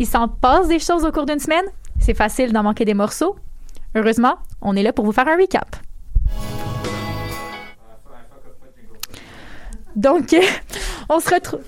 Il s'en passe des choses au cours d'une semaine. C'est facile d'en manquer des morceaux. Heureusement, on est là pour vous faire un recap. Donc, on se retrouve.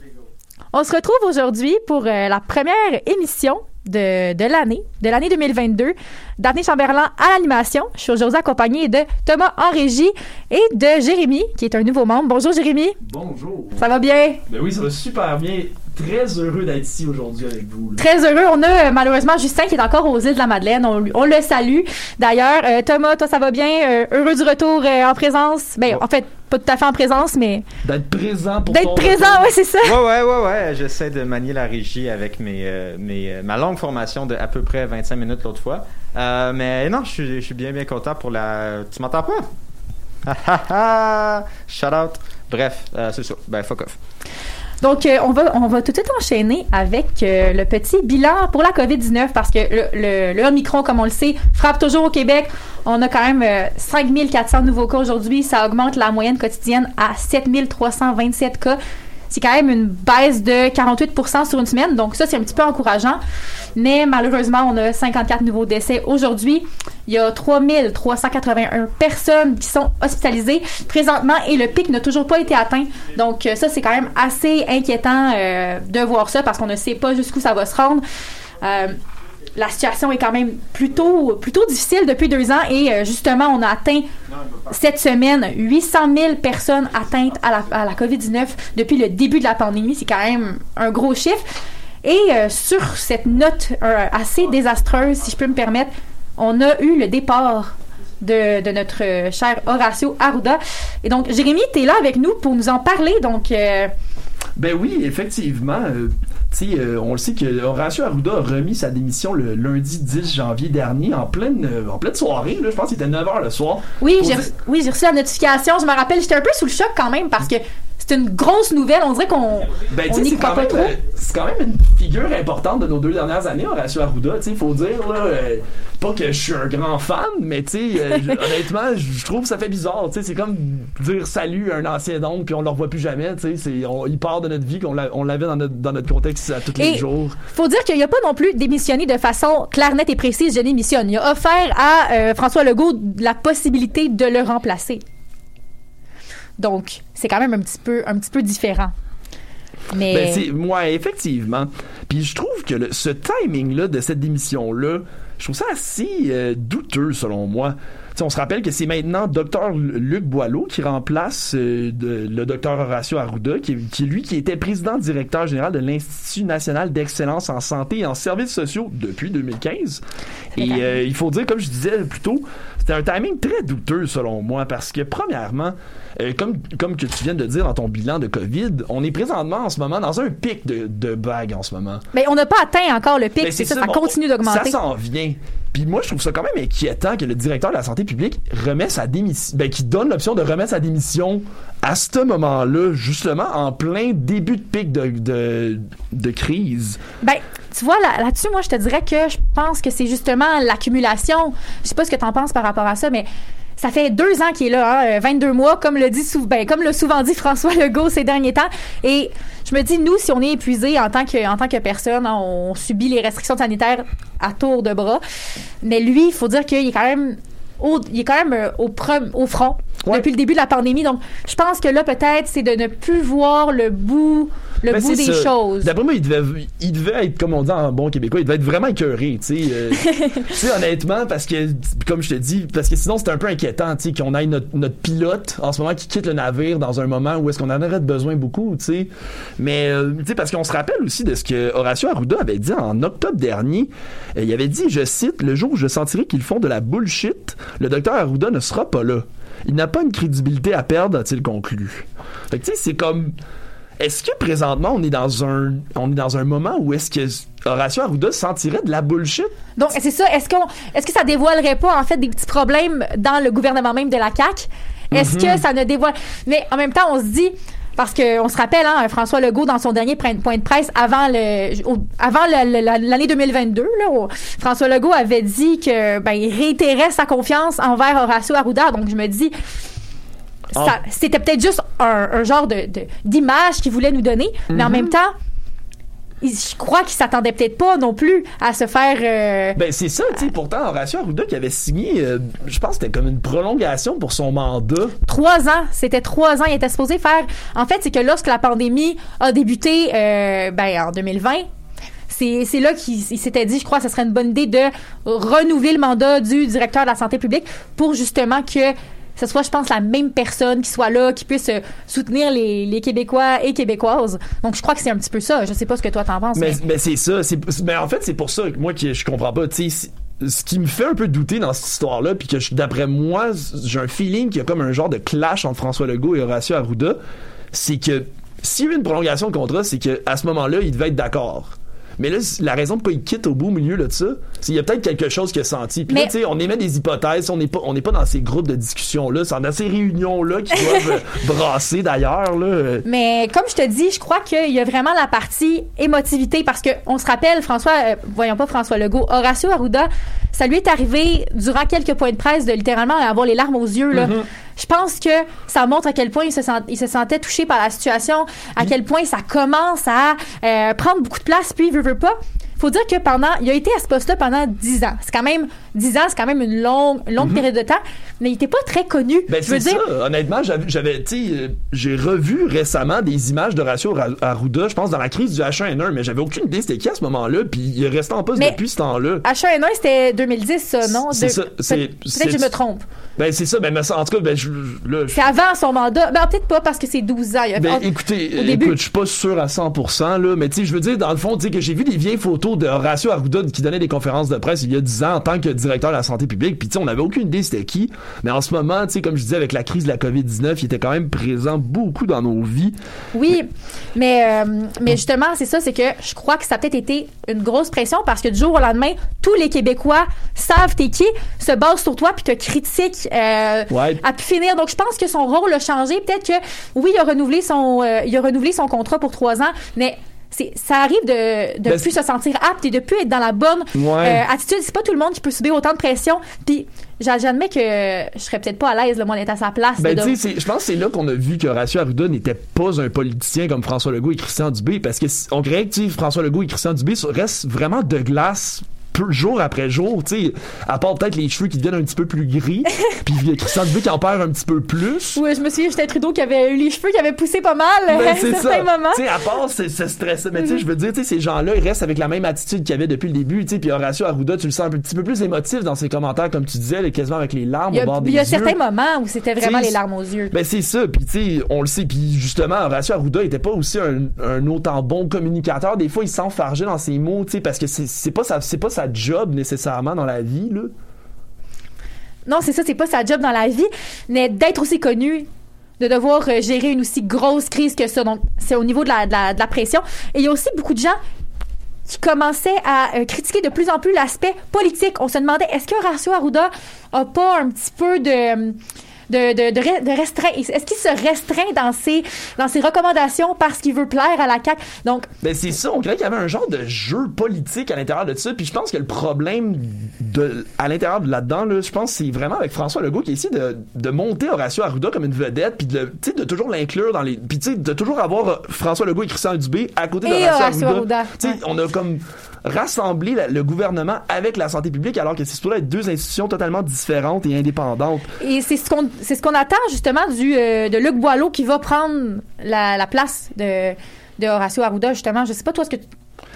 On se retrouve aujourd'hui pour euh, la première émission de, de l'année, de l'année 2022. Daphné Chamberlain à l'animation. Je suis aujourd'hui accompagnée de Thomas en régie et de Jérémy, qui est un nouveau membre. Bonjour Jérémy. Bonjour. Ça va bien? Ben oui, ça va super bien. Très heureux d'être ici aujourd'hui avec vous. là. Très heureux. On a euh, malheureusement Justin qui est encore aux îles de la Madeleine. On, le salue. D'ailleurs, euh, Thomas, toi, ça va bien? Euh, heureux du retour euh, en présence? Ben, Ouais. en fait, pas tout à fait en présence, mais D'être présent pour d'être présent, retour. ouais, c'est ça. Ouais, ouais, ouais, ouais. J'essaie de manier la régie avec mes, euh, mes, euh, ma longue formation de à peu près 25 minutes l'autre fois. Euh, mais non, je suis, bien, bien content pour la. Tu m'entends pas? Ah, ah, ah. Shout out. Bref, euh, c'est ça. Ben, fuck off. Donc, euh, on, va, on va tout de suite enchaîner avec euh, le petit bilan pour la COVID-19 parce que le, le, comme on le sait, frappe toujours au Québec. On a quand même euh, 5400 nouveaux cas aujourd'hui. Ça augmente la moyenne quotidienne à 7327 cas. C'est quand même une baisse de 48% sur une semaine. Donc, ça, c'est un petit peu encourageant. Mais malheureusement, on a 54 nouveaux décès aujourd'hui. Il y a 3381 personnes qui sont hospitalisées présentement et le pic n'a toujours pas été atteint. Donc, euh, ça, c'est quand même assez inquiétant euh, de voir ça parce qu'on ne sait pas jusqu'où ça va se rendre. Euh, la situation est quand même plutôt, plutôt difficile depuis deux ans et euh, justement, on a atteint cette semaine 800 000 personnes atteintes à la, à la COVID-19 depuis le début de la pandémie. C'est quand même un gros chiffre. Et euh, sur cette note euh, assez désastreuse, si je peux me permettre, on a eu le départ de, de notre cher Horacio Arruda. Et donc, Jérémy, tu es là avec nous pour nous en parler. Donc, Ben oui, effectivement. euh, tu euh, on le sait que Horacio Arruda a remis sa démission le lundi 10 janvier dernier en pleine, euh, en pleine soirée. Là, je pense qu'il était 9h le soir. oui, Pour j'ai dire- reçu- oui, j'ai reçu la notification. Je me rappelle, j'étais un peu sous le choc quand même parce que c'est une grosse nouvelle. On dirait qu'on Ben, on n'y croit pas même, trop. euh, c'est quand même une figure importante de nos deux dernières années, Horacio Arruda. Sais, faut dire, là, euh, pas que je suis un grand fan, mais tu sais, euh, honnêtement, je trouve que ça fait bizarre. C'est comme dire salut à un ancien oncle, puis on le revoit plus jamais. On- il part de notre vie, qu'on l'a- on l'avait dans notre, dans notre contexte à tous les jours. Faut dire qu'il n'a pas non plus démissionné de façon claire, nette et précise. Je démissionne. Il a offert à euh, François Legault la possibilité de le remplacer. Donc, c'est quand même un petit peu, un petit peu différent. Mais Ben, c'est, ouais, effectivement. Puis je trouve que le- ce timing-là de cette démission-là, je trouve ça assez euh, douteux selon moi. sais, on se rappelle que c'est maintenant Dr Luc Boileau qui remplace euh, de- le Dr Horacio Arruda, qui, qui lui qui était président directeur général de l'Institut national d'excellence en santé et en services sociaux depuis 2015. Et euh, il faut dire, comme je disais plus tôt, c'était un timing très douteux selon moi parce que premièrement, euh, comme, comme que tu viens de dire dans ton bilan de COVID, on est présentement en ce moment dans un pic de, de vagues en ce moment. Mais on n'a pas atteint encore le pic, Ben, c'est ça, ça continue Ça d'augmenter. s'en vient. Puis moi, je trouve ça quand même inquiétant que le directeur de la santé publique remet sa démission, ben, qui donne l'option de remettre sa démission à ce moment-là, justement, en plein début de pic de, de, de crise. Ben, tu vois, là- là-dessus, moi, je te dirais que je pense que c'est justement l'accumulation. Je sais pas ce que tu en penses par rapport à ça, mais ça fait deux ans qu'il est là, hein, euh, 22 mois, comme le dit ben, comme l'a souvent dit François Legault ces derniers temps. Et je me dis, nous, si on est épuisé en tant que, en tant que personne, on subit les restrictions sanitaires à tour de bras. Mais lui, il faut dire qu'il est quand même au, il est quand même euh, au, au front Ouais. depuis le début de la pandémie. Donc, je pense que là, peut-être, c'est de ne plus voir le bout, le Ben, bout des ça. choses. D'après moi, il devait, il devait être, comme on dit en bon québécois, il devait être vraiment écœuré, tu sais. euh, tu sais, honnêtement, parce que, comme je te dis, parce que sinon, c'est un peu inquiétant, tu sais, qu'on ait notre, notre pilote, en ce moment, qui quitte le navire dans un moment où est-ce qu'on en aurait besoin beaucoup, tu sais. Mais, euh, tu sais, parce qu'on se rappelle aussi de ce que Horacio Arruda avait dit en octobre dernier. Euh, il avait dit, je cite, le jour où je sentirai qu'ils font de la bullshit, le docteur Arruda ne sera pas là. Il n'a pas une crédibilité à perdre, a-t-il conclu? Fait que, tu sais, c'est comme, est-ce que présentement on est dans un on est dans un moment où est-ce que Horacio Arruda sentirait de la bullshit? Donc, c'est ça. Est-ce qu'on, est-ce que ça dévoilerait pas, en fait, des petits problèmes dans le gouvernement même de la CAQ? Est-ce que ça ne dévoile. Mais en même temps, on se dit. Parce que on se rappelle, hein, François Legault, dans son dernier point de presse avant le, au- avant l'année 2022, là, François Legault avait dit que ben, il réitérait sa confiance envers Horacio Arruda. Donc, je me dis, Ah. c'était peut-être juste un, un genre de, de- d'image qu'il voulait nous donner, mais en même temps, je crois qu'il s'attendait peut-être pas non plus à se faire. euh, Ben c'est ça, tu sais pourtant Horacio Arruda qui avait signé euh, je pense que c'était comme une prolongation pour son mandat. Trois ans, c'était trois ans. Il était supposé faire. En fait, c'est que lorsque la pandémie a débuté, euh, ben en 2020. C'est, c'est là qu'il il s'était dit, je crois, que ce serait une bonne idée de renouveler le mandat du directeur de la santé publique pour justement que ce soit, je pense, la même personne qui soit là, qui puisse euh, soutenir les, les Québécois et Québécoises. Donc, je crois que c'est un petit peu ça. Je sais pas ce que toi t'en penses. Mais, mais- mais c'est ça, c'est mais en fait c'est pour ça que moi je comprends pas, tu sais ce qui me fait un peu douter dans cette histoire-là, puis que d'après moi, j'ai un feeling qu'il y a comme un genre de clash entre François Legault et Horacio Arruda, c'est que s'il y a eu une prolongation de contrat, c'est que à ce moment-là, il devait être d'accord. Mais là, la raison pourquoi il quitte au bout au milieu de ça, c'est qu'il y a peut-être quelque chose qu'il a senti. Puis là, tu sais, on émet des hypothèses, on n'est pas, on n'est pas dans ces groupes de discussion-là, c'est dans ces réunions-là qui doivent euh, brasser d'ailleurs, là. Mais comme je te dis, je crois qu'il y a vraiment la partie émotivité parce que on se rappelle François, euh, voyons pas François Legault, Horacio Arruda, ça lui est arrivé durant quelques points de presse de littéralement avoir les larmes aux yeux là. Je pense que ça montre à quel point il se, sent- il se sentait touché par la situation, à quel point ça commence à euh, prendre beaucoup de place, puis il veut, veut pas. Faut dire que pendant, il a été à ce poste-là pendant 10 ans. C'est quand même 10 ans, c'est quand même une longue, longue période de temps, mais il était pas très connu. Ben c'est dire, ça. Honnêtement, j'avais, j'avais, tu sais, euh, j'ai revu récemment des images de Horacio Ra- Arruda, je pense dans la crise du H1N1, mais j'avais aucune idée c'était qui à ce moment-là, puis il est resté en poste Mais- depuis ce temps-là. H1N1, c'était 2010, ça, non? C'est De- ça, Peut-être que je me trompe. Ben c'est ça, ben mais ça, en tout cas, ben je, là, je- C'est avant son mandat. Ben, peut-être pas parce que c'est 12 ans. Ben écoutez, écoute, je suis pas sûr à 100%, là, mais tu sais, je veux dire, dans le fond, tu que j'ai vu des vieilles photos de Horacio Arruda qui donnait des conférences de presse il y a 10 ans en tant que directeur de la santé publique, puis tu sais, on avait aucune idée c'était qui, mais en ce moment, tu sais, comme je disais, avec la crise de la COVID-19, il était quand même présent beaucoup dans nos vies. Oui, mais, euh, mais justement, c'est ça, c'est que je crois que ça a peut-être été une grosse pression parce que du jour au lendemain, tous les Québécois savent t'es qui, se basent sur toi puis te critiquent euh, Ouais. à pu finir. Donc, je pense que son rôle a changé. Peut-être que, oui, il a renouvelé son, euh, il a renouvelé son contrat pour trois ans, mais ça arrive de, de Ben, plus se sentir apte et de plus être dans la bonne Ouais. euh, attitude. C'est pas tout le monde qui peut subir autant de pression. Puis, j'a- j'admets que je serais peut-être pas à l'aise, là, moi, d'être à sa place. Ben, tu sais, je pense que c'est là qu'on a vu que Horacio Arruda n'était pas un politicien comme François Legault et Christian Dubé, parce que on dirait que François Legault et Christian Dubé restent vraiment de glace peu, jour après jour, tu sais, à part peut-être les cheveux qui deviennent un petit peu plus gris, puis Christian Dubé qui en perd un petit peu plus. Ouais, je me souviens, j'étais Trudeau qui avait eu les cheveux qui avaient poussé pas mal Ben, à un c'est certain ça. moment. Tu sais, à part ce, ce stress, mais tu sais, je veux dire, tu sais, ces gens-là, ils restent avec la même attitude qu'il y avait depuis le début, tu sais, puis Horacio Arruda, tu le sens un petit peu plus émotif dans ses commentaires, comme tu disais, là, quasiment avec les larmes Il y au bord a, des il y a yeux. certains moments où c'était vraiment T'sais, les larmes aux yeux. Ben c'est ça, puis tu sais, on le sait, puis justement, Horacio Arruda était pas aussi un, un autant bon communicateur. Des fois, il s'enfargeait dans ses mots, tu sais, parce que c'est c'est pas sa c'est pas sa job nécessairement dans la vie là. Non, c'est ça, c'est pas sa job dans la vie, mais d'être aussi connu, de devoir euh, gérer une aussi grosse crise que ça. Donc, c'est au niveau de la, de la, pression. Et il y a aussi beaucoup de gens qui commençaient à euh, critiquer de plus en plus l'aspect politique. On se demandait, est-ce que Horacio Arruda a pas un petit peu de... De, de, de, de restreint. Est-ce qu'il se restreint dans ses, dans ses recommandations parce qu'il veut plaire à la CAQ? Donc, Ben c'est ça, on dirait qu'il y avait un genre de jeu politique à l'intérieur de ça, puis je pense que le problème de à l'intérieur de là-dedans là, je pense que c'est vraiment avec François Legault qui essaie de, de monter Horacio Arruda comme une vedette, puis de de toujours l'inclure dans les puis tu sais de toujours avoir François Legault et Christian Dubé à côté d'Horacio Horacio Arruda. Arruda, ouais. on a comme rassemblé la- le gouvernement avec la santé publique alors que c'est supposé être deux institutions totalement différentes et indépendantes. Et c'est ce qu'on c'est ce qu'on attend justement du euh, de Luc Boileau qui va prendre la, la place de de Horacio Arruda justement. Je sais pas toi ce que tu-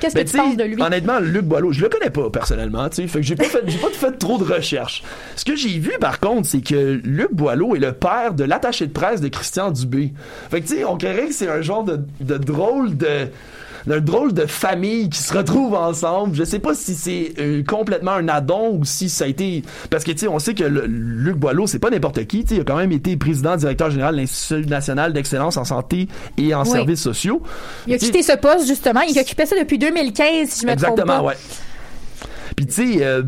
qu'est-ce Ben, que tu tu penses de lui? Honnêtement, Luc Boileau, je le connais pas personnellement, tu sais, fait que j'ai pas fait, j'ai pas fait trop de recherches. Ce que j'ai vu par contre, c'est que Luc Boileau est le père de l'attaché de presse de Christian Dubé. Fait que tu sais, on créerait que c'est un genre de, de drôle de d'un drôle de famille qui se retrouve ensemble. Je sais pas si c'est euh, complètement un addon ou si ça a été parce que tu sais on sait que le- Luc Boileau c'est pas n'importe qui, tu sais il a quand même été président directeur général de l'Institut national d'excellence en santé et en Oui. services sociaux. Il a quitté ce poste justement, il occupait ça depuis 2015 si je me trompe Exactement, pas. ouais. Puis tu sais, euh,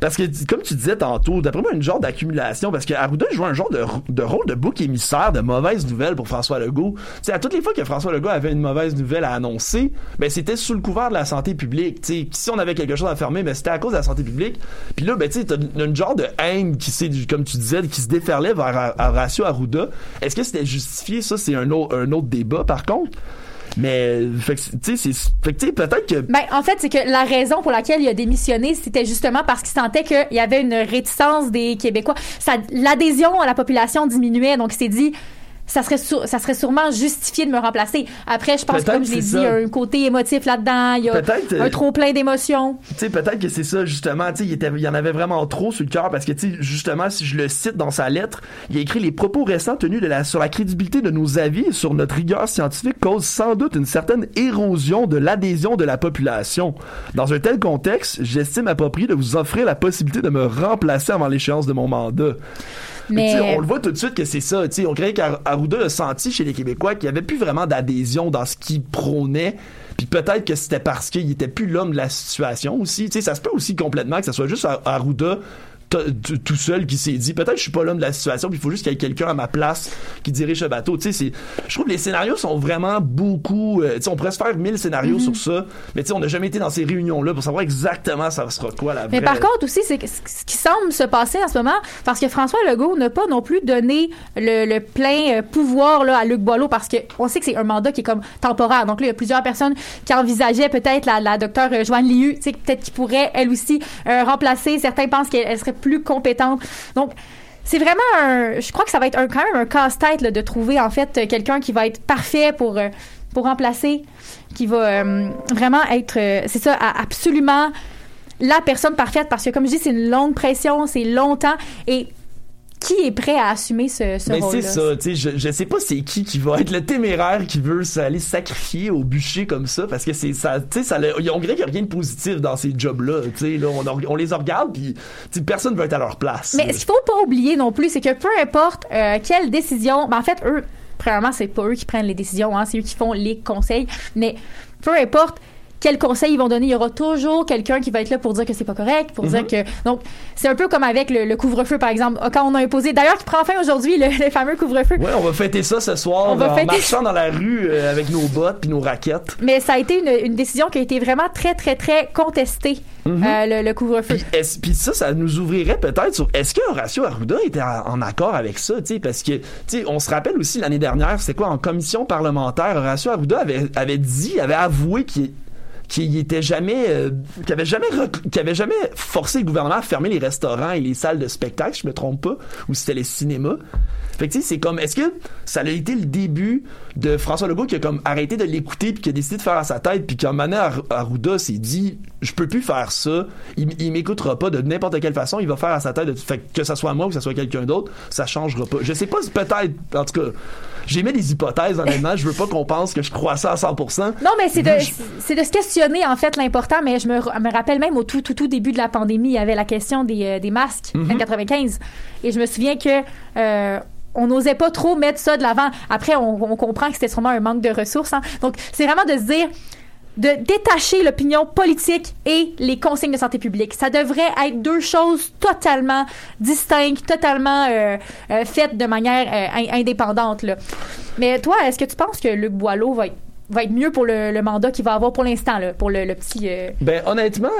parce que comme tu disais tantôt, d'après moi, une genre d'accumulation, parce que Arruda joue un genre de, rôle de bouc émissaire de mauvaises nouvelles pour François Legault. Tu sais, à toutes les fois que François Legault avait une mauvaise nouvelle à annoncer, ben c'était sous le couvert de la santé publique. Tu sais, si on avait quelque chose à fermer, ben c'était à cause de la santé publique. Puis là, ben tu sais, t'as une, genre de haine qui s'est, comme tu disais, qui se déferlait vers Horacio Arruda. Est-ce que c'était justifié? Ça, c'est un autre débat, par contre. Mais, tu sais, c'est, peut-être que Ben, en fait, c'est que la raison pour laquelle il a démissionné, c'était justement parce qu'il sentait qu'il y avait une réticence des Québécois. L'adhésion à la population diminuait, donc il s'est dit, ça serait, ça serait sûrement justifié de me remplacer. Après, je pense, comme je l'ai dit, il y a un côté émotif là-dedans, il y a Peut-être, euh, un trop plein d'émotions. Tu sais, peut-être que c'est ça, justement. Tu sais, il, était- il y en avait vraiment trop sur le cœur parce que, tu sais, justement, si je le cite dans sa lettre, il a écrit les propos récents tenus de la, sur la crédibilité de nos avis et sur notre rigueur scientifique causent sans doute une certaine érosion de l'adhésion de la population. Dans un tel contexte, j'estime approprié de vous offrir la possibilité de me remplacer avant l'échéance de mon mandat. Mais- on le voit tout de suite que c'est ça. on croyait qu'Arruda a senti chez les Québécois qu'il n'y avait plus vraiment d'adhésion dans ce qu'il prônait. Puis peut-être que c'était parce qu'il était plus l'homme de la situation aussi. Tu sais, ça se peut aussi complètement que ce soit juste Ar- Arruda tout seul qui s'est dit peut-être je suis pas l'homme de la situation puis il faut juste qu'il y ait quelqu'un à ma place qui dirige le bateau tu sais je trouve que les scénarios sont vraiment beaucoup euh, tu sais on pourrait se faire mille scénarios sur ça mais tu sais on n'a jamais été dans ces réunions là pour savoir exactement ça sera quoi la Mais vraie par contre aussi, c'est ce qui semble se passer en ce moment, parce que François Legault n'a pas non plus donné le, le plein euh, pouvoir là, à Luc Boileau, parce que on sait que c'est un mandat qui est comme temporaire. Donc là, il y a plusieurs personnes qui envisageaient peut-être la, la docteure euh, Joanne Liu, tu sais, peut-être qui pourrait elle aussi euh, remplacer. Certains pensent qu'elle elle serait plus compétente. Donc c'est vraiment un, je crois que ça va être un, quand même un casse-tête de trouver en fait quelqu'un qui va être parfait pour euh, pour remplacer, qui va euh, vraiment être, euh, c'est ça, absolument la personne parfaite parce que comme je dis c'est une longue pression c'est longtemps et qui est prêt à assumer ce, ce Ben, c'est ça, tu sais, je, je sais pas c'est qui qui va être le téméraire qui veut s'aller sacrifier au bûcher comme ça, parce que c'est ça, tu sais, ça, on dirait qu'il y a rien de positif dans ces jobs-là, tu sais, là, on, on les regarde puis, personne veut être à leur place. mais ce qu'il faut pas oublier non plus c'est que peu importe euh, quelle décision ben en fait eux premièrement c'est pas eux qui prennent les décisions hein, c'est eux qui font les conseils mais peu importe quel conseil ils vont donner, il y aura toujours quelqu'un qui va être là pour dire que c'est pas correct, pour dire que donc c'est un peu comme avec le, le couvre-feu par exemple, quand on a imposé d'ailleurs qui prend fin aujourd'hui le, le fameux couvre-feu. Ouais, on va fêter ça ce soir On va en fêter- marchant dans la rue euh, avec nos bottes puis nos raquettes. Mais ça a été une, une décision qui a été vraiment très, très, très contestée, euh, le, le couvre-feu. Puis, ça, ça nous ouvrirait peut-être sur est-ce que Horacio Arruda était en, accord avec ça, tu sais, parce que, tu sais, on se rappelle aussi l'année dernière, c'était quoi, en commission parlementaire, Horacio Arruda avait, avait dit, avait avoué qu'il qui était jamais euh, qui avait jamais qui avait jamais forcé le gouvernement à fermer les restaurants et les salles de spectacle, je me trompe pas, ou c'était les cinémas. Fait que c'est comme est-ce que ça a été le début de François Legault qui a comme arrêté de l'écouter puis qui a décidé de faire à sa tête puis qui a mené à Arruda s'est dit je peux plus faire ça, il, m'écoutera pas de n'importe quelle façon, il va faire à sa tête fait que ça soit moi ou que ça soit quelqu'un d'autre, ça changera pas. Je sais pas peut-être en tout cas j'ai mis des hypothèses honnêtement, je veux pas qu'on pense que je crois ça à 100%. Non, mais c'est de, Je- c'est de se questionner, en fait, l'important. Mais je me, me rappelle même au tout, tout, tout début de la pandémie, il y avait la question des, euh, des masques, en 95. Et je me souviens que, euh, on n'osait pas trop mettre ça de l'avant. Après, on, on comprend que c'était sûrement un manque de ressources. hein. Donc, c'est vraiment de se dire, de détacher l'opinion politique et les consignes de santé publique. Ça devrait être deux choses totalement distinctes, totalement euh, euh, faites de manière euh, in- indépendante. Mais toi, est-ce que tu penses que Luc Boileau va être, mieux pour le, mandat qu'il va avoir pour l'instant, pour le, petit... Ben honnêtement,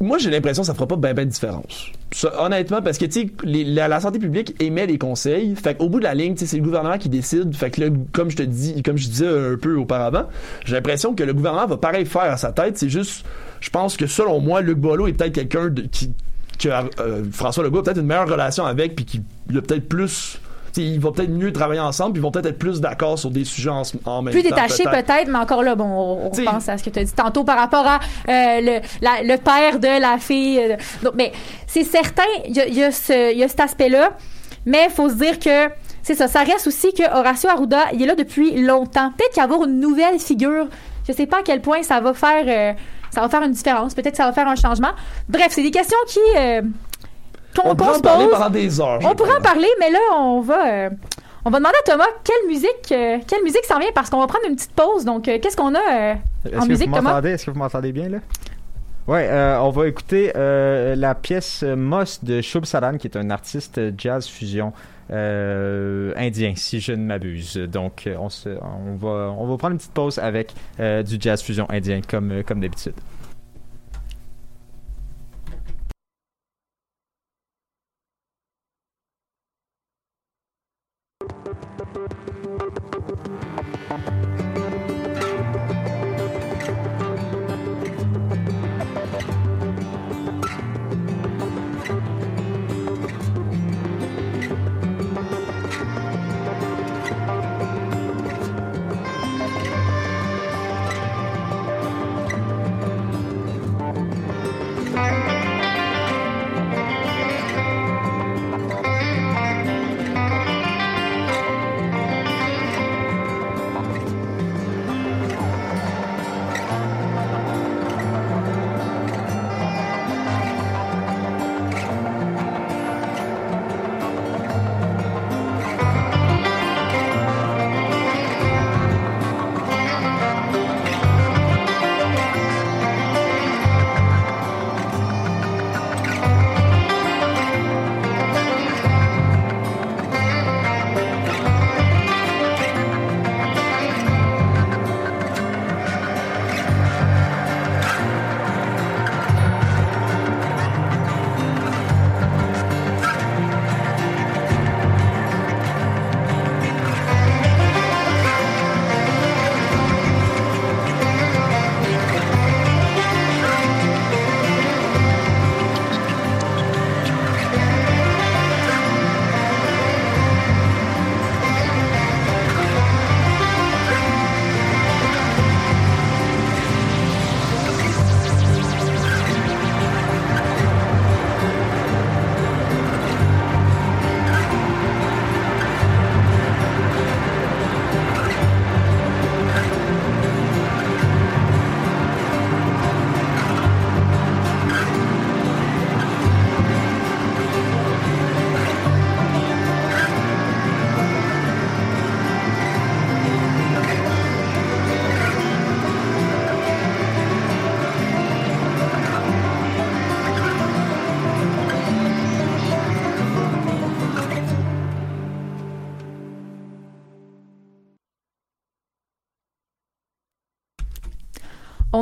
moi j'ai l'impression que ça fera pas ben ben de différence. Ça, honnêtement, parce que tu les- la, la santé publique émet des conseils. Fait qu'au bout de la ligne, c'est le gouvernement qui décide. Fait que là, comme je te dis, comme je disais un peu auparavant, j'ai l'impression que le gouvernement va pareil faire à sa tête. C'est juste, je pense que selon moi, Luc Boileau est peut-être quelqu'un qui que euh, François Legault a peut-être une meilleure relation avec, puis qui a peut-être plus. Ils vont peut-être mieux travailler ensemble, puis ils vont peut-être être plus d'accord sur des sujets en, en même plus temps. détaché peut-être, mais encore là, bon, on, pense à ce que tu as dit tantôt par rapport à euh, le, la- le père de la fille. euh, donc, mais c'est certain, il y a, y a ce- il y a cet aspect-là, mais il faut se dire que c'est ça. Ça reste aussi que Horacio Arruda, il est là depuis longtemps. Peut-être qu'il va y avoir une nouvelle figure. Je sais pas à quel point ça va faire, euh, ça va faire une différence. Peut-être que ça va faire un changement. Bref, c'est des questions qui euh, qu'on On pourra en parler pendant des heures. On pourra en parler, mais là, on va, euh, on va demander à Thomas quelle musique, euh, quelle musique s'en vient parce qu'on va prendre une petite pause. Donc, euh, qu'est-ce qu'on a euh, en que musique, Thomas? Est-ce que vous m'entendez bien, là? Ouais, euh, on va écouter euh, la pièce Moss de Shub Sadan, qui est un artiste jazz fusion euh, indien, si je ne m'abuse. Donc, on, se, on, va, on va prendre une petite pause avec euh, du jazz fusion indien, comme, comme d'habitude.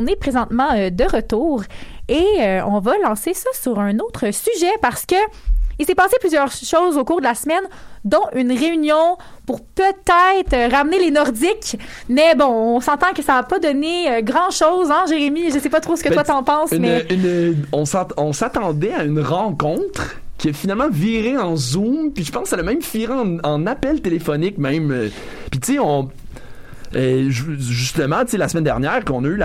On est présentement euh, de retour et euh, on va lancer ça sur un autre sujet parce que il s'est passé plusieurs choses au cours de la semaine, dont une réunion pour peut-être euh, ramener les Nordiques. Mais bon, on s'entend que ça n'a pas donné grand-chose, hein, Jérémy? Je sais pas trop ce que Ben, toi t'en penses, Une- mais... une- on s'att- on s'attendait à une rencontre qui a finalement viré en Zoom, puis je pense que ça a même viré en, en appel téléphonique même. Puis tu sais, on... euh, ju- justement, tu la semaine dernière, qu'on a eu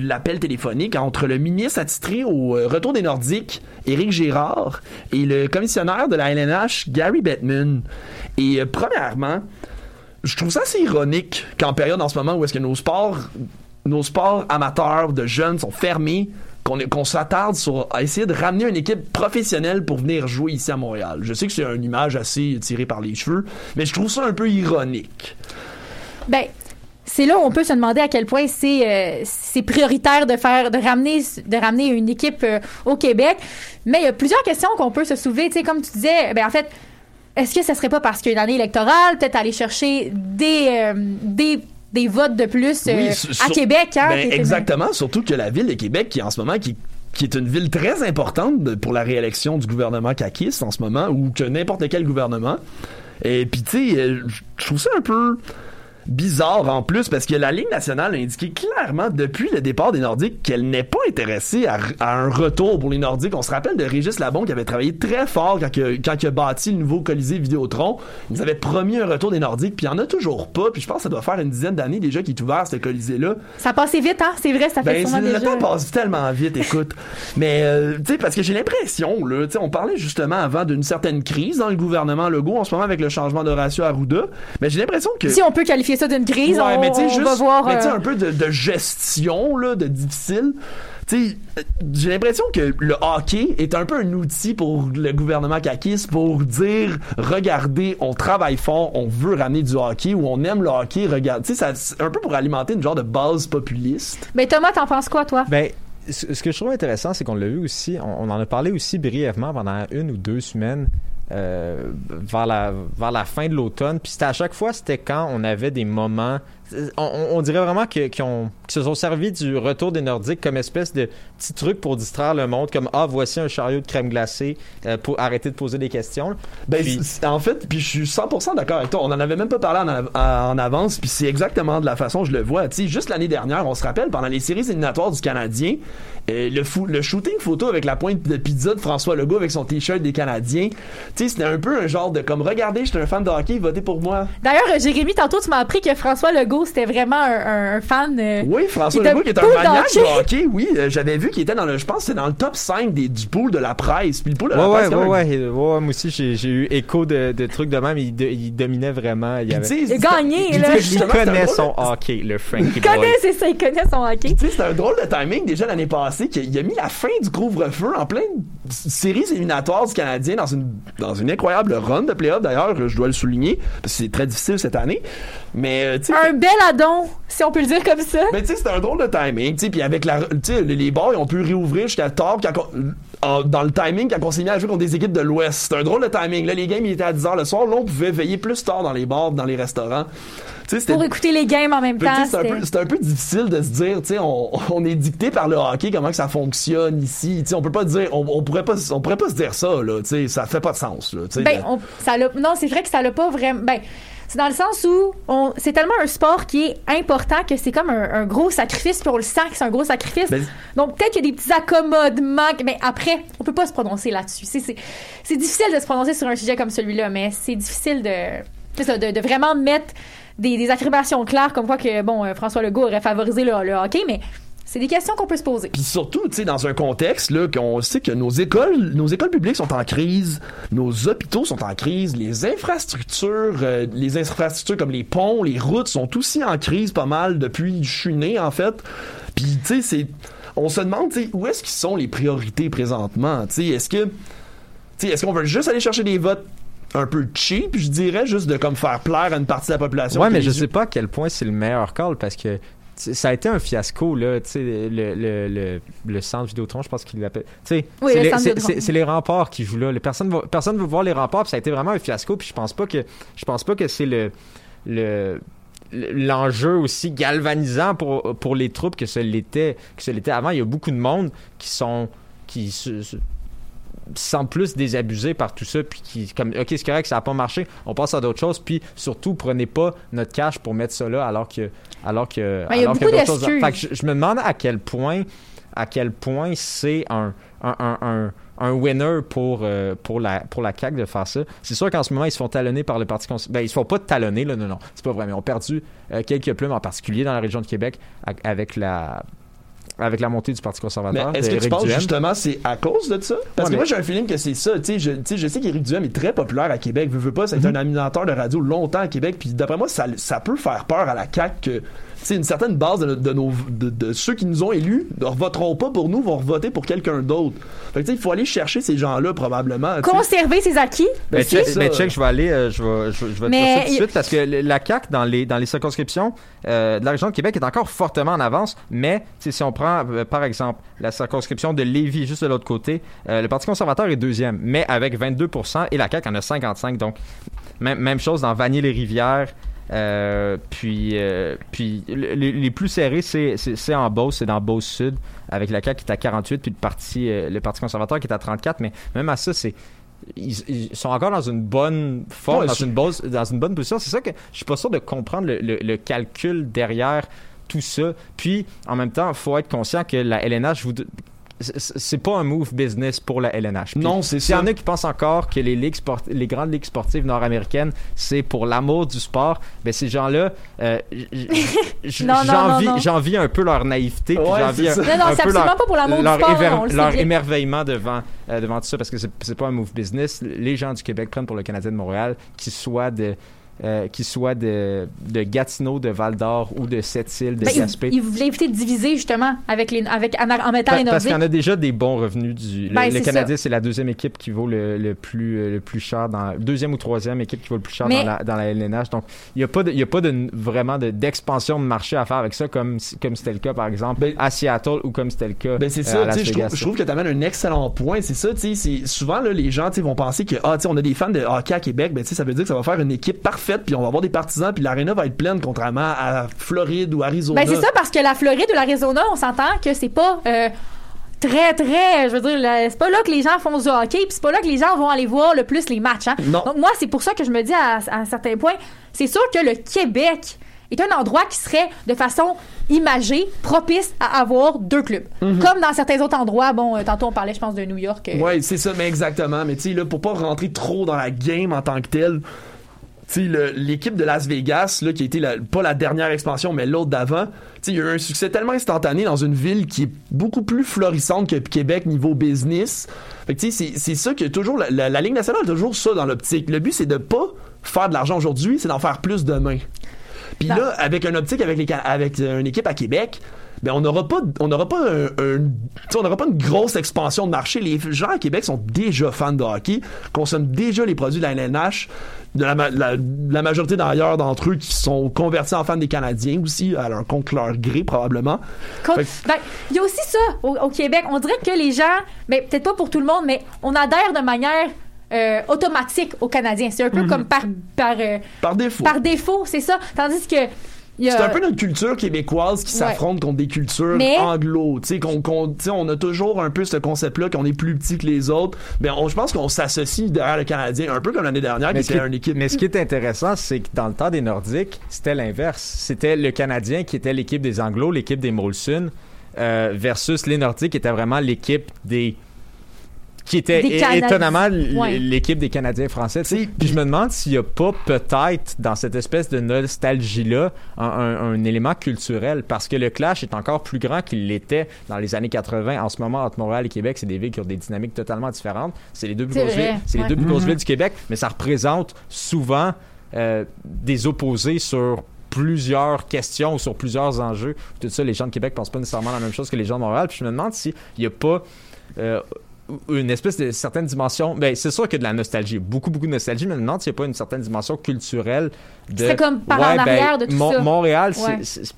l'appel téléphonique entre le ministre attitré au euh, retour des Nordiques, Éric Gérard, et le commissionnaire de la LNH, Gary Bettman. Et euh, premièrement, je trouve ça assez ironique qu'en période en ce moment où est-ce que nos sports nos sports amateurs de jeunes sont fermés qu'on s'attarde à essayer de ramener une équipe professionnelle pour venir jouer ici à Montréal. Je sais que c'est une image assez tirée par les cheveux, mais je trouve ça un peu ironique. Ben, c'est là où on peut se demander à quel point c'est euh, prioritaire de faire de ramener de ramener une équipe euh, au Québec. Mais il y a plusieurs questions qu'on peut se soulever. Tu sais, comme tu disais, ben en fait, est-ce que ce serait pas parce qu'il y a une année électorale, peut-être aller chercher des euh, des des votes de plus Oui, sur- à Québec, hein? Ben, exactement, surtout que la ville de Québec, qui en ce moment, qui, qui est une ville très importante pour la réélection du gouvernement caquiste en ce moment, ou que n'importe quel gouvernement. Et puis, tu sais, je trouve ça un peu bizarre en plus parce que la Ligue nationale a indiqué clairement depuis le départ des Nordiques qu'elle n'est pas intéressée à, à un retour pour les Nordiques. On se rappelle de Régis Labon qui avait travaillé très fort quand, que- quand il a bâti le nouveau Colisée Vidéotron. Il nous avait promis un retour des Nordiques puis il n'y en a toujours pas. Puis je pense que ça doit faire une dizaine d'années déjà qu'il est ouvert ce Colisée-là. Ça passait vite, hein? C'est vrai, ça fait Ben, sûrement le temps passe tellement vite, écoute. Mais, euh, tu sais, parce que j'ai l'impression, là, tu sais, on parlait justement avant d'une certaine crise dans le gouvernement Legault en ce moment avec le changement d'Horacio Arruda. Mais j'ai l'impression que. Si on peut qualifier ça d'une crise, Ouais, on, mais on juste, va voir. mais euh, un peu de, de gestion, là, de difficile. J'ai l'impression que le hockey est un peu un outil pour le gouvernement caquiste pour dire, regardez, on travaille fort, on veut ramener du hockey ou on aime le hockey, regarde. Tu sais, ça- c'est un peu pour alimenter une genre de base populiste. Ben Thomas, t'en penses quoi, toi? Ben, ce que je trouve intéressant, c'est qu'on l'a vu aussi, on, on en a parlé aussi brièvement pendant une ou deux semaines vers, la, vers la fin de l'automne. Puis c'était à chaque fois, c'était quand on avait des moments. On, dirait vraiment qu'ils se sont servis du retour des Nordiques comme espèce de petit truc pour distraire le monde, comme Ah, voici un chariot de crème glacée euh, pour arrêter de poser des questions. Ben, Puis- en fait, puis je suis 100% d'accord avec toi. On en avait même pas parlé en, av- en avance, puis c'est exactement de la façon que je le vois. Tu sais, juste l'année dernière, on se rappelle, pendant les séries éliminatoires du Canadien, euh, le, fou- le shooting photo avec la pointe de pizza de François Legault avec son t-shirt des Canadiens, tu sais, c'était un peu un genre de comme, regardez, je suis un fan de hockey, votez pour moi. D'ailleurs, euh, Jérémy, tantôt, tu m'as appris que François Legault, c'était vraiment un, fan. euh, Oui, François Il Legault qui est un maniaque de hockey, oui. euh, J'avais vu qu'il était dans le, je pense c'est dans le top 5 des, du pool de la presse. Puis le pool de Ouais, la presse, ouais, même- ouais, ouais, ouais, moi aussi, j'ai j'ai eu écho de, de trucs de même. Il, de- il dominait vraiment. Il, avait... Il gagné, puis, là. il connaît son hockey, le Frankie Il connaît, c'est ça, il connaît son hockey. Tu sais, c'est un drôle de timing déjà l'année passée qu'il a mis la fin du couvre-feu en pleine séries éliminatoires du Canadien dans une dans une incroyable run de playoff d'ailleurs, je dois le souligner parce que c'est très difficile cette année. Mais euh, tu sais Un bel addon, si on peut le dire comme ça. mais tu sais, c'était un drôle de timing, puis avec la, les, bars, ils ont pu réouvrir jusqu'à tard quand dans le timing quand on s'est mis à jouer contre des équipes de l'Ouest. C'était un drôle de timing. Là, les games, ils étaient à 10h le soir. Là, on pouvait veiller plus tard dans les bars, dans les restaurants. Pour écouter les games en même temps. c'est un, peu- c'est un peu difficile de se dire, tu sais, on, on est dicté par le hockey, comment que ça fonctionne ici. Tu sais, on peut pas dire, on, on pourrait pas, on pourrait pas se dire ça, là, tu sais, ça fait pas de sens, là. Ben, on- ça l'a- non, c'est vrai que ça l'a pas vraiment. Ben, c'est dans le sens où on, c'est tellement un sport qui est important que c'est comme un, un gros sacrifice, puis on le sent que c'est un gros sacrifice. Ben- Donc peut-être qu'il y a des petits accommodements, mais après, on peut pas se prononcer là-dessus. C'est, c'est, c'est difficile de se prononcer sur un sujet comme celui-là, mais c'est difficile de, c'est ça, de, de vraiment mettre des, des affirmations claires comme quoi que bon, euh, François Legault aurait favorisé le, le hockey, mais c'est des questions qu'on peut se poser. Puis surtout, tu sais, dans un contexte là, qu'on sait que nos écoles, nos écoles publiques sont en crise, nos hôpitaux sont en crise, les infrastructures, euh, les infrastructures comme les ponts, les routes sont aussi en crise pas mal depuis que je suis né en fait. Puis tu sais, c'est, on se demande, tu sais, où est-ce qu'ils sont les priorités présentement? Tu sais, est-ce que, tu sais, est-ce qu'on veut juste aller chercher des votes un peu cheap, je dirais, juste de comme faire plaire à une partie de la population. Ouais, mais je sais pas à quel point c'est le meilleur call parce que ça a été un fiasco, là. Tu sais, le, le, le, le centre Vidéotron, je pense qu'il l'appelle. Tu sais, Oui, c'est le les- remparts qui jouent là. Personne veut voir les remparts, puis ça a été vraiment un fiasco. Puis je pense pas que, je pense pas que c'est le, le l'enjeu aussi galvanisant pour, pour les troupes que ce l'était que ce l'était avant il y a beaucoup de monde qui sont qui se- sentent plus désabusés par tout ça, puis qui, comme, ok, c'est correct, ça n'a pas marché, on passe à d'autres choses, puis surtout, prenez pas notre cash pour mettre ça là, alors que, alors que, Ben, il y a que choses- d'excuses. Fait que je, je me demande à quel point, à quel point c'est un, un, un, un, un winner pour, euh, pour, la, pour la CAQ de faire ça. C'est sûr qu'en ce moment, ils se font talonner par le Parti conservateur. Ben, ils se font pas talonner, là, non, non, c'est pas vrai, mais ils ont perdu euh, quelques plumes, en particulier dans la région de Québec, avec la, avec la montée du Parti conservateur. est-ce que tu d'Éric penses Duhaime. justement c'est à cause de ça? Parce Ouais, que moi j'ai un feeling que c'est ça. Tu sais, je, tu sais, je sais qu'Éric Duhem est très populaire à Québec. Veux, veux pas, c'est Mhm. un animateur de radio longtemps à Québec. Puis d'après moi, ça, ça peut faire peur à la CAQ que sais, une certaine base de, de nos, de, de ceux qui nous ont élus ne voteront pas pour nous, vont voter pour quelqu'un d'autre. Fait que il faut aller chercher ces gens-là probablement. tu sais. Conserver ses acquis. Ben, Mais c'est check, ça. mais check, je vais aller, euh, je vais, je, vais- je vais te Mais dire ça tout de suite parce que la CAQ dans les, dans les circonscriptions euh, de la région de Québec est encore fortement en avance. Mais si on prend euh, par exemple la circonscription de Lévis juste de l'autre côté, euh, le Parti conservateur est deuxième, mais avec 22% et la CAQ en a 55. Donc même, même chose dans Vanier-les-Rivières. Euh, puis, euh, puis le- les, les plus serrés, c'est, en Beauce, c'est dans Beauce-Sud, avec la CAQ qui est à 48, puis le Parti, euh, le Parti conservateur qui est à 34. Mais même à ça, c'est ils, ils sont encore dans une bonne forme, Ouais, dans, une base- dans une bonne position. C'est ça que je suis pas sûr de comprendre le, le- le calcul derrière tout ça. Puis, en même temps, il faut être conscient que la LNH, vous, c'est pas un move business pour la LNH. Puis, Non, c'est S'il y ça. en a qui pensent encore que les, ligues sport- les grandes ligues sportives nord-américaines, c'est pour l'amour du sport, ben ces gens-là, euh, Non, non, j'envie non, non. j'envie un peu leur naïveté, Ouais, j'envie un, ça. Non, non, un c'est peu absolument leur, pas pour l'amour du sport, éver- on le sait leur émerveillement devant, euh, devant tout ça, parce que c'est c'est pas un move business. Les gens du Québec prennent pour le Canadien de Montréal, qu'ils soient de euh, qu'ils soient de, de Gatineau, de Val-d'Or ou de Sept-Îles, de Ben, Gaspé. il, il voulait éviter de diviser justement avec les, avec, en, en mettant les Pa- Parce Nordiques. a déjà des bons revenus du. Le, Ben, le c'est Canadien, c'est la deuxième équipe qui vaut le, le plus euh, le plus cher dans deuxième ou troisième équipe qui vaut le plus cher Mais- dans la dans la LNH. Donc il y a pas de, il y a pas de vraiment de- d'expansion de marché à faire avec ça comme comme c'était le cas par exemple Ben- à Seattle ou comme c'était le cas. Ben c'est euh, ça, je Vegas. trouve, je trouve que tu amènes un excellent point. C'est ça, tu sais, c'est souvent là, les gens vont penser que ah, tu sais, on a des fans de hockey à Québec, ben tu sais, ça veut dire que ça va faire une équipe parfaite, puis on va avoir des partisans, puis l'aréna va être pleine, contrairement à Floride ou Arizona. Ben c'est ça parce que la Floride ou l'Arizona, on s'entend que c'est pas euh, très très, je veux dire, c'est pas là que les gens font du hockey, puis c'est pas là que les gens vont aller voir le plus les matchs. Hein? Non. Donc moi, c'est pour ça que je me dis à, à un certain point, c'est sûr que le Québec est un endroit qui serait de façon imagée propice à avoir deux clubs. Mhm. Comme dans certains autres endroits, bon, euh, tantôt on parlait, je pense, de New York. euh, Ouais, c'est ça, mais exactement. Mais tu sais, là, pour pas rentrer trop dans la game en tant que telle, l'équipe de Las Vegas, là, qui a été la- pas la dernière expansion, mais l'autre d'avant, il y a eu un succès tellement instantané dans une ville qui est beaucoup plus florissante que Québec niveau business. Fait que tu sais, c'est- ça que toujours, la, la, la Ligue nationale a toujours ça dans l'optique. Le but, c'est de pas faire de l'argent aujourd'hui, c'est d'en faire plus demain. Puis Non. là, avec une optique avec, les, avec euh, une équipe à Québec, ben on n'aura pas, on n'aura pas un, on n'aura pas une grosse expansion de marché. Les gens à Québec sont déjà fans de hockey, consomment déjà les produits de la LNH. De la, ma- la, la majorité d'ailleurs d'entre eux qui sont convertis en fans des Canadiens aussi, à leur contre leur gré probablement. Ben, il y a aussi ça au, au Québec. On dirait que les gens, ben, peut-être pas pour tout le monde, mais on adhère de manière euh, automatique aux Canadiens. C'est un peu comme par, par, euh, Par défaut. par défaut, c'est ça. Tandis que. C'est un peu notre culture québécoise qui Ouais. s'affronte contre des cultures Mais- anglo. Tu sais, qu'on, qu'on- tu sais, on a toujours un peu ce concept-là qu'on est plus petit que les autres. Mais on, je pense qu'on s'associe derrière le Canadien, un peu comme l'année dernière, Mais qui ce, était qui, une équipe. mais ce qui est intéressant, c'est que dans le temps des Nordiques, c'était l'inverse. C'était le Canadien qui était l'équipe des Anglos, l'équipe des Molson, euh, versus les Nordiques qui était vraiment l'équipe des qui était é- étonnamment Ouais. l'équipe des Canadiens français. Puis je me demande s'il n'y a pas peut-être dans cette espèce de nostalgie-là un, un- un élément culturel parce que le clash est encore plus grand qu'il l'était dans les années 80. En ce moment, entre Montréal et Québec, c'est des villes qui ont des dynamiques totalement différentes. C'est les deux plus grosses vrai, villes. C'est les ouais. deux plus grosses villes du Québec, mais ça représente souvent euh, des opposés sur plusieurs questions ou sur plusieurs enjeux. Tout ça, les gens de Québec pensent pas nécessairement la même chose que les gens de Montréal. Puis je me demande s'il n'y a pas euh, une espèce de certaine dimension. Ben, c'est sûr qu'il y a de la nostalgie, beaucoup, beaucoup de nostalgie, mais demande s'il n'y a pas une certaine dimension culturelle de. serait comme par en arrière de tout ça. Montréal, c'est- Ouais. c'est-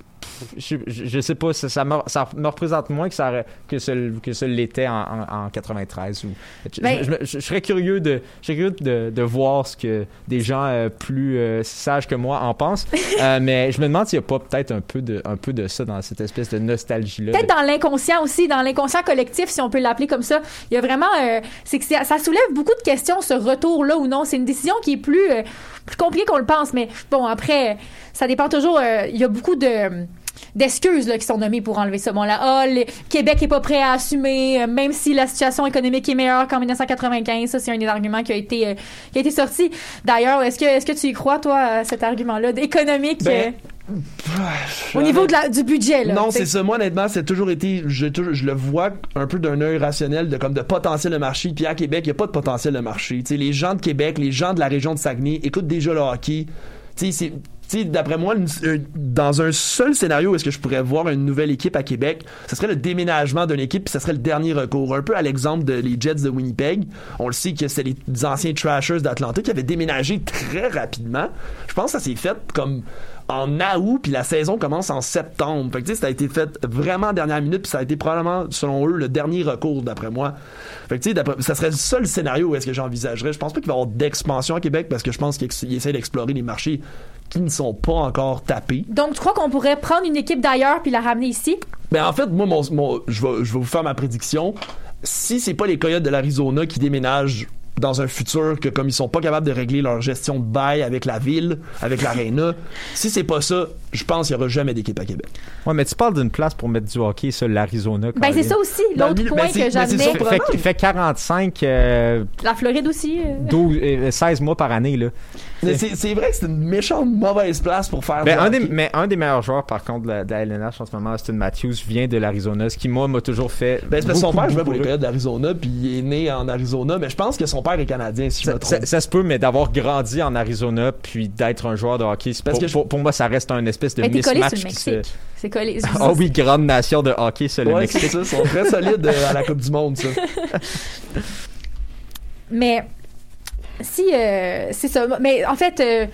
je, je sais pas, ça, ça, me, ça me représente moins que ça que ce, que ce l'était en, en, en 93. Ou, je, Ben- je, serais curieux de, serais curieux de, de voir ce que des gens euh, plus euh, sages que moi en pensent. Euh, mais je me demande s'il n'y a pas peut-être un peu de, un peu de ça dans cette espèce de nostalgie là. Peut-être dans l'inconscient aussi, dans l'inconscient collectif, si on peut l'appeler comme ça. Il y a vraiment, c'est que ça soulève beaucoup de questions, ce retour-là ou non. C'est une décision qui est plus, plus compliquée qu'on le pense. Mais bon, après, ça dépend toujours. il y a beaucoup de d'excuses là, qui sont nommées pour enlever ça. Bon, là, ah, le Québec est pas prêt à assumer, euh, même si la situation économique est meilleure qu'en 1995. Ça, c'est un des arguments qui a été, euh, qui a été sorti. D'ailleurs, est-ce que, est-ce que tu y crois, toi, à cet argument-là, économique, Ben, euh, au niveau de la- du budget, là? Non, T'sais. c'est ça. Moi, honnêtement, c'est toujours été. Je, le vois un peu d'un œil rationnel, de comme de potentiel de marché. Puis à Québec, il n'y a pas de potentiel de marché. Tu sais, les gens de Québec, les gens de la région de Saguenay écoutent déjà le hockey. Tu sais, c'est. Sais, d'après moi, euh, dans un seul scénario, est-ce que je pourrais voir une nouvelle équipe à Québec, ce serait le déménagement d'une équipe, puis ce serait le dernier recours. Un peu à l'exemple de les Jets de Winnipeg. On le sait que c'est les anciens Trashers d'Atlanta qui avaient déménagé très rapidement. Je pense que ça s'est fait comme en août, puis la saison commence en septembre. Fait que tu sais, ça a été fait vraiment dernière minute, puis ça a été probablement, selon eux, le dernier recours, d'après moi. Fait que tu sais, d'après- ça serait le seul scénario où est-ce que j'envisagerais. Je pense pas qu'il va y avoir d'expansion à Québec, parce que je pense qu'ils essaient d'explorer les marchés qui ne sont pas encore tapés. Donc, tu crois qu'on pourrait prendre une équipe d'ailleurs puis la ramener ici? Ben en fait, moi, mon, mon- je, vais, je vais vous faire ma prédiction. Si c'est pas les Coyotes de l'Arizona qui déménagent dans un futur que comme ils sont pas capables de régler leur gestion de bail avec la ville, avec l'aréna, si c'est pas ça, je pense qu'il y aura jamais d'équipe à Québec. Ouais, mais tu parles d'une place pour mettre du hockey, ça, l'Arizona. Ben, c'est ça aussi, le l'autre point ben, que ben, ça. Fait, fait, fait 45, euh, La Floride aussi. euh. 12, euh, 16 mois par année, là. Mais c'est c'est vrai que c'est une méchante mauvaise place pour faire Ben, un des, mais un des meilleurs joueurs, par contre, de la, de la LNH en ce moment, Austin Matthews, vient de l'Arizona, ce qui, moi, m'a toujours fait. Ben, c'est parce que son père jouait pour les Coyotes d'Arizona, puis il est né en Arizona, mais je pense que son père est canadien, si je Ça, me trompe. ça- ça se peut, mais d'avoir grandi en Arizona puis d'être un joueur de hockey, c'est Parce pour, que je- pour, pour moi, ça reste un espèce de Mais t'es collé sur mismatch le. C'est collé. Ah oui, grande nation de hockey, ça, le Ouais, c'est Mexique. ça, ils sont très solides euh, à la Coupe du Monde, ça. Mais si euh, c'est ça. Mais en fait, euh,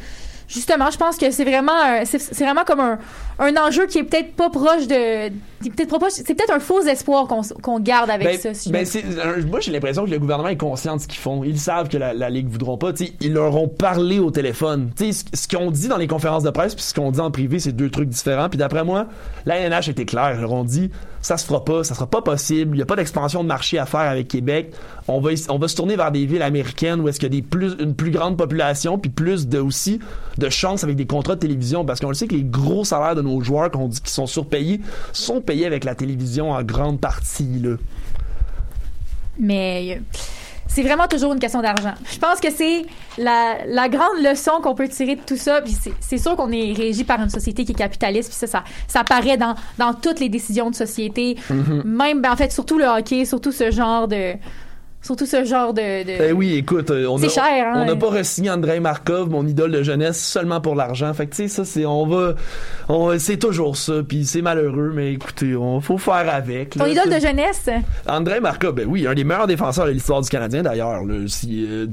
justement, je pense que c'est vraiment, c'est vraiment comme un, un enjeu qui est peut-être pas proche de, peut-être pas. C'est peut-être un faux espoir qu'on qu'on garde avec Ben, ça. si ben, euh, moi, j'ai l'impression que le gouvernement est conscient de ce qu'ils font. Ils savent que la, la Ligue voudront pas. Tu sais, ils leur ont parlé au téléphone. Tu sais, ce, ce qu'ils ont dit dans les conférences de presse puis ce qu'on dit en privé, c'est deux trucs différents. Puis d'après moi, la NH était claire. Ils leur ont dit, ça se fera pas, ça sera pas possible. Il y a pas d'expansion de marché à faire avec Québec. On va, on va se tourner vers des villes américaines où est-ce qu'il y a des plus, une plus grande population puis plus de aussi de chances avec des contrats de télévision parce qu'on le sait que les gros salaires de nos joueurs qu'on dit qui sont surpayés sont payés avec la télévision en grande partie là. Mais c'est vraiment toujours une question d'argent. Je pense que c'est la, la grande leçon qu'on peut tirer de tout ça. Puis c'est- c'est sûr qu'on est régi par une société qui est capitaliste. Puis ça, ça, ça apparaît dans, dans toutes les décisions de société. Mm-hmm. Même, ben, en fait, surtout le hockey, surtout ce genre de. Surtout ce genre de. de- Eh oui, écoute, euh, on C'est a, cher, hein. on n'a pas re-signé Andrei Markov, mon idole de jeunesse, seulement pour l'argent. Fait que tu sais, ça c'est, on va, on, c'est toujours ça, puis c'est malheureux, mais écoutez, on faut faire avec. Ton là. idole de jeunesse? Andrei Markov, ben oui, un des meilleurs défenseurs de l'histoire du Canadien d'ailleurs. Si, euh,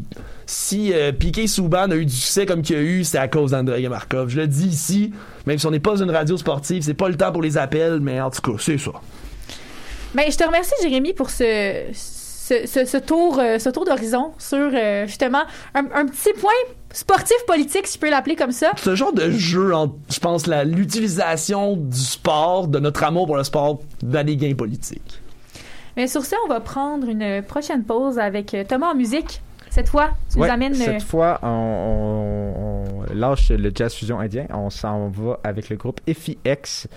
si euh, Piqué Souban a eu du succès comme qu'il a eu, c'est à cause d'Andrei Markov. Je le dis ici, même si on n'est pas une radio sportive, c'est pas le temps pour les appels, mais en tout cas, c'est ça. Ben, je te remercie, Jérémy, pour ce, ce, ce, ce tour, euh, ce tour d'horizon sur, euh, justement, un, un petit point sportif politique, si je peux l'appeler comme ça. ce genre de jeu je pense, la- l'utilisation du sport, de notre amour pour le sport, dans des gains politiques. Mais sur ce, on va prendre une prochaine pause avec euh, Thomas en musique. Cette fois, tu Ouais, nous amènes. euh, cette fois, on, on- on lâche le jazz fusion indien. On s'en va avec le groupe FIX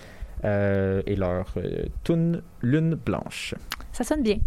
euh, et leur euh, tune Lune Blanche. Ça sonne bien.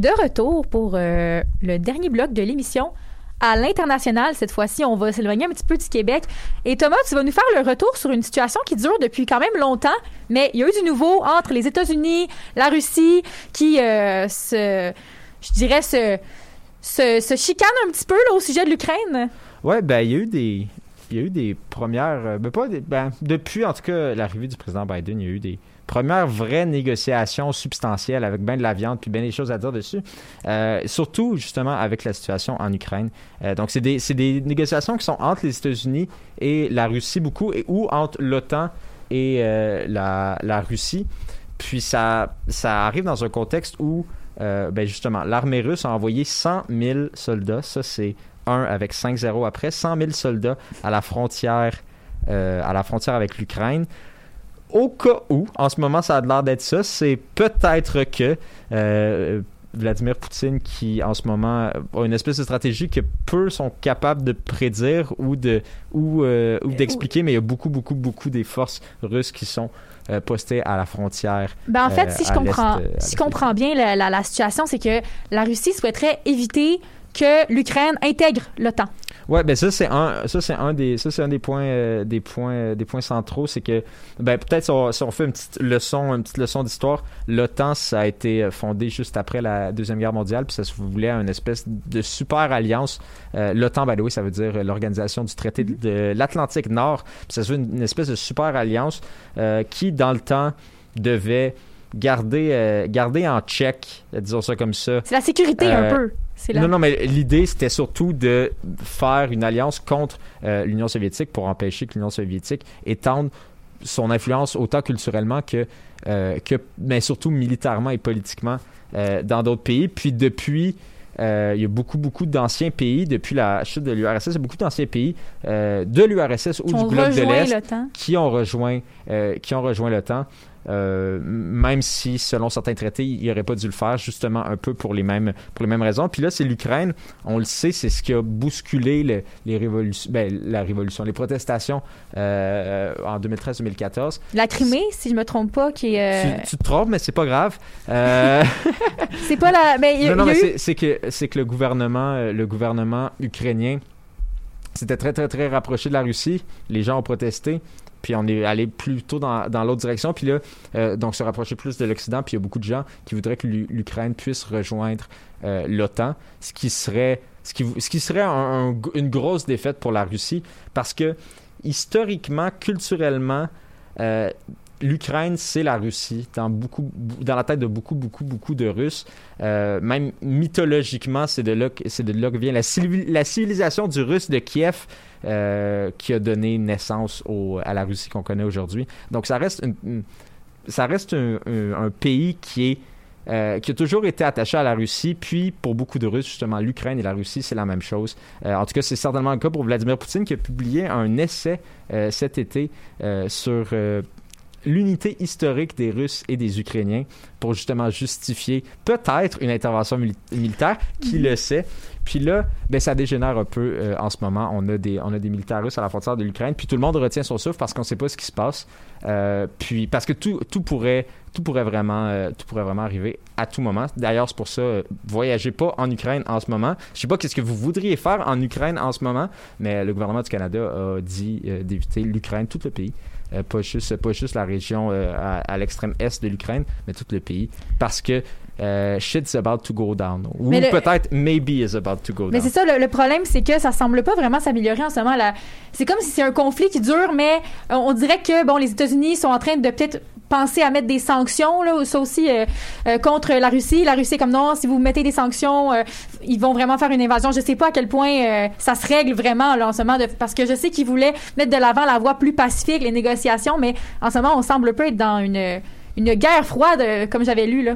De retour pour euh, le dernier bloc de l'émission. À l'international, cette fois-ci, on va s'éloigner un petit peu du Québec. Et Thomas, tu vas nous faire le retour sur une situation qui dure depuis quand même longtemps, mais il y a eu du nouveau entre les États-Unis, la Russie, qui euh, se, je dirais, se, se, un petit peu au sujet de l'Ukraine. Ouais, ben il y a eu des il y a eu des premières euh, ben pas ben, depuis en tout cas l'arrivée du président Biden, il y a eu des premières vraies négociations substantielles avec bien de la viande puis bien des choses à dire dessus. Euh, surtout justement avec la situation en Ukraine. Euh, donc c'est des des négociations qui sont entre les États-Unis et la Russie beaucoup et ou entre l'OTAN et euh, la, la Russie. Puis ça ça arrive dans un contexte où ben justement, l'armée russe a envoyé 100 000 soldats. Ça, c'est 1 avec 5-0 après. 100 000 soldats à la frontière, à la frontière avec l'Ukraine. Au cas où, en ce moment, ça a l'air d'être ça, c'est peut-être que euh, Vladimir Poutine, qui en ce moment a une espèce de stratégie que peu sont capables de prédire ou de ou, euh, ou d'expliquer, mais il y a beaucoup, beaucoup, beaucoup des forces russes qui sont euh, postées à la frontière Ben, en fait, si je comprends, si je comprends bien la, la- la situation, c'est que la Russie souhaiterait éviter que l'Ukraine intègre l'OTAN. Ouais, ben ça c'est un, ça c'est un des, ça c'est un des points, euh, des points, euh, des points centraux, c'est que, ben peut-être si on, si on fait une petite leçon, une petite leçon d'histoire, l'OTAN ça a été euh, fondé juste après la deuxième guerre mondiale, puis ça se voulait une espèce de super alliance. L'OTAN, by the way, ça veut dire l'organisation du traité de, l'Atlantique Nord, puis ça se veut une, une espèce de super alliance qui dans le temps devait garder, euh, garder en check, disons ça comme ça, C'est la sécurité un Euh, peu. La... non, non, mais l'idée, c'était surtout de faire une alliance contre euh, l'Union soviétique pour empêcher que l'Union soviétique étende son influence autant culturellement que, que mais surtout militairement et politiquement dans d'autres pays. Puis depuis, euh, il y a beaucoup, beaucoup d'anciens pays, depuis la chute de l'URSS, il y a beaucoup d'anciens pays euh, de l'URSS ou du bloc de l'Est qui ont rejoint euh, qui ont rejoint l'OTAN euh, même si selon certains traités il n'aurait pas dû le faire justement un peu pour les mêmes pour les mêmes raisons puis là c'est l'Ukraine on le sait c'est ce qui a bousculé le- les révolutions ben, la révolution les protestations euh, en 2013-2014 La Crimée, si je me trompe pas, qui est. euh, tu, tu te trompes mais c'est pas grave C'est pas la. Mais y non, non, il y a mais eu- c'est- que c'est que le gouvernement, le gouvernement ukrainien, c'était très très très rapproché de la Russie. Les gens ont protesté, puis on est allé plutôt dans, dans l'autre direction. Puis là, euh, donc se rapprocher plus de l'Occident. Puis il y a beaucoup de gens qui voudraient que l'U- l'Ukraine puisse rejoindre euh, l'OTAN, ce qui serait ce qui, ce qui serait un- un- une grosse défaite pour la Russie, parce que historiquement, culturellement. euh, L'Ukraine, c'est la Russie dans beaucoup, dans la tête de beaucoup, beaucoup, beaucoup de Russes. Euh, même mythologiquement, c'est de là que, de là que vient la, civili- la civilisation du Russe de Kiev euh, qui a donné naissance à la Russie qu'on connaît aujourd'hui. Donc ça reste, ça reste un, pays qui est euh, qui a toujours été attaché à la Russie, puis pour beaucoup de Russes, justement, l'Ukraine et la Russie, c'est la même chose. En tout cas, c'est certainement le cas pour Vladimir Poutine qui a publié un essai cet été sur l'unité historique des Russes et des Ukrainiens pour justement justifier peut-être une intervention mili- militaire, qui le sait. Puis là, ben, ça dégénère un peu euh, en ce moment. On a, des, on a des militaires russes à la frontière de l'Ukraine, puis tout le monde retient son souffle parce qu'on ne sait pas ce qui se passe. Euh, puis parce que tout, tout pourrait, tout pourrait vraiment, euh, tout pourrait vraiment arriver à tout moment. D'ailleurs, c'est pour ça, voyagez pas en Ukraine en ce moment. Je sais pas qu'est-ce que vous voudriez faire en Ukraine en ce moment, mais le gouvernement du Canada a dit d'éviter l'Ukraine, tout le pays. Euh, pas, juste, pas juste la région euh, à, à l'extrême est de l'Ukraine, mais tout le pays. Parce que euh, shit's about to go down. Ou Mais peut-être maybe is about to go Mais down. c'est ça, le, le problème, c'est que ça semble pas vraiment s'améliorer en ce moment. C'est comme si c'est un conflit qui dure, mais euh, on dirait que bon, les États-Unis sont en train de peut-être penser à mettre des sanctions, là, ça aussi, euh, euh, contre la Russie. La Russie est comme non, si vous mettez des sanctions, ils vont vraiment faire une invasion. Je sais pas à quel point euh, ça se règle vraiment là, en ce moment, parce que je sais qu'ils voulaient mettre de l'avant la voie plus pacifique, les négociations, mais en ce moment, on semble peu être dans une, une guerre froide, euh, comme j'avais lu. Là.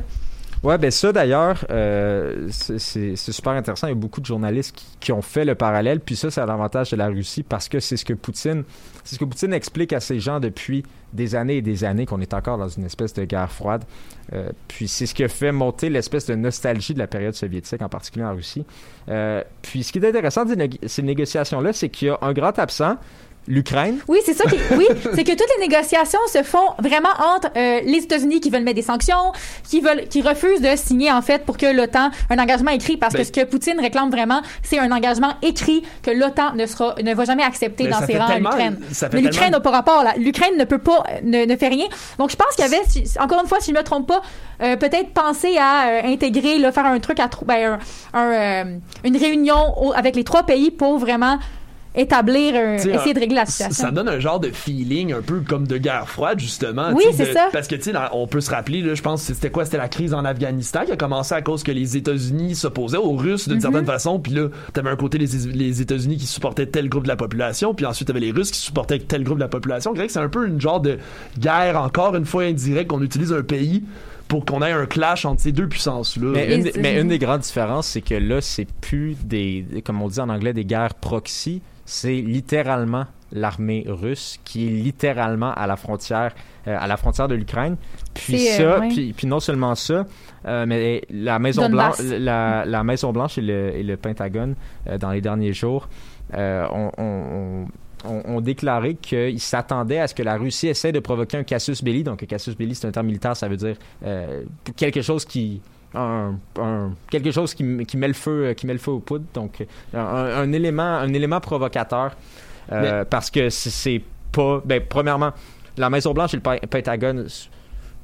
Ouais, ben ça d'ailleurs, euh, c'est- super intéressant. Il y a beaucoup de journalistes qui, ont fait le parallèle. Puis ça, c'est à l'avantage de la Russie parce que c'est ce que Poutine, c'est ce que Poutine explique à ces gens depuis des années et des années qu'on est encore dans une espèce de guerre froide. Euh, puis c'est ce qui a fait monter l'espèce de nostalgie de la période soviétique, en particulier en Russie. Euh, puis ce qui est intéressant de ces négociations-là, c'est qu'il y a un grand absent. l'Ukraine? Oui, c'est ça. Qui, oui, c'est que toutes les négociations se font vraiment entre euh, les États-Unis qui veulent mettre des sanctions, qui veulent, qui refusent de signer en fait pour que l'OTAN un engagement écrit parce que Ben- ce que Poutine réclame vraiment, c'est un engagement écrit que l'OTAN ne sera, ne va jamais accepter dans ses rangs l'Ukraine. Mais l'Ukraine n'a pas rapport là. L'Ukraine ne peut pas, ne, ne fait rien. Donc je pense qu'il y avait, si- encore une fois, si je me trompe pas, euh, peut-être penser à euh, intégrer, là, faire un truc à ben, un, un, une réunion au- avec les trois pays pour vraiment établir, un- T'sais, essayer de régler la situation. Ça donne un genre de feeling un peu comme de guerre froide, justement. Oui, c'est ça. Parce que, tu sais, on peut se rappeler, là, je pense, c'était quoi? C'était la crise en Afghanistan qui a commencé à cause que les États-Unis s'opposaient aux Russes Mhm. d'une certaine façon. Puis là, t'avais un côté les, les États-Unis qui supportaient tel groupe de la population, puis ensuite t'avais les Russes qui supportaient tel groupe de la population. Que c'est un peu une genre de guerre, encore une fois indirecte, qu'on utilise un pays pour qu'on ait un clash entre ces deux puissances-là. Mais une, des- mais une des grandes différences, c'est que là, c'est plus des, comme on dit en anglais, des guerres proxy. C'est littéralement l'armée russe qui est littéralement à la frontière, euh, à la frontière de l'Ukraine. Puis ça, euh, puis, puis non seulement ça, euh, mais la Maison Donbass. Blanche, la, la Maison Blanche et le, et le Pentagone dans les derniers jours ont, déclaré qu'ils s'attendaient à ce que la Russie essaie de provoquer un casus belli. Donc, un casus belli, c'est un terme militaire, ça veut dire quelque chose qui un, un- quelque chose qui, met le feu qui met le feu aux poudres. Donc un, un élément un élément provocateur euh, parce que c'est- pas ben premièrement la Maison Blanche et le Pen- Pentagone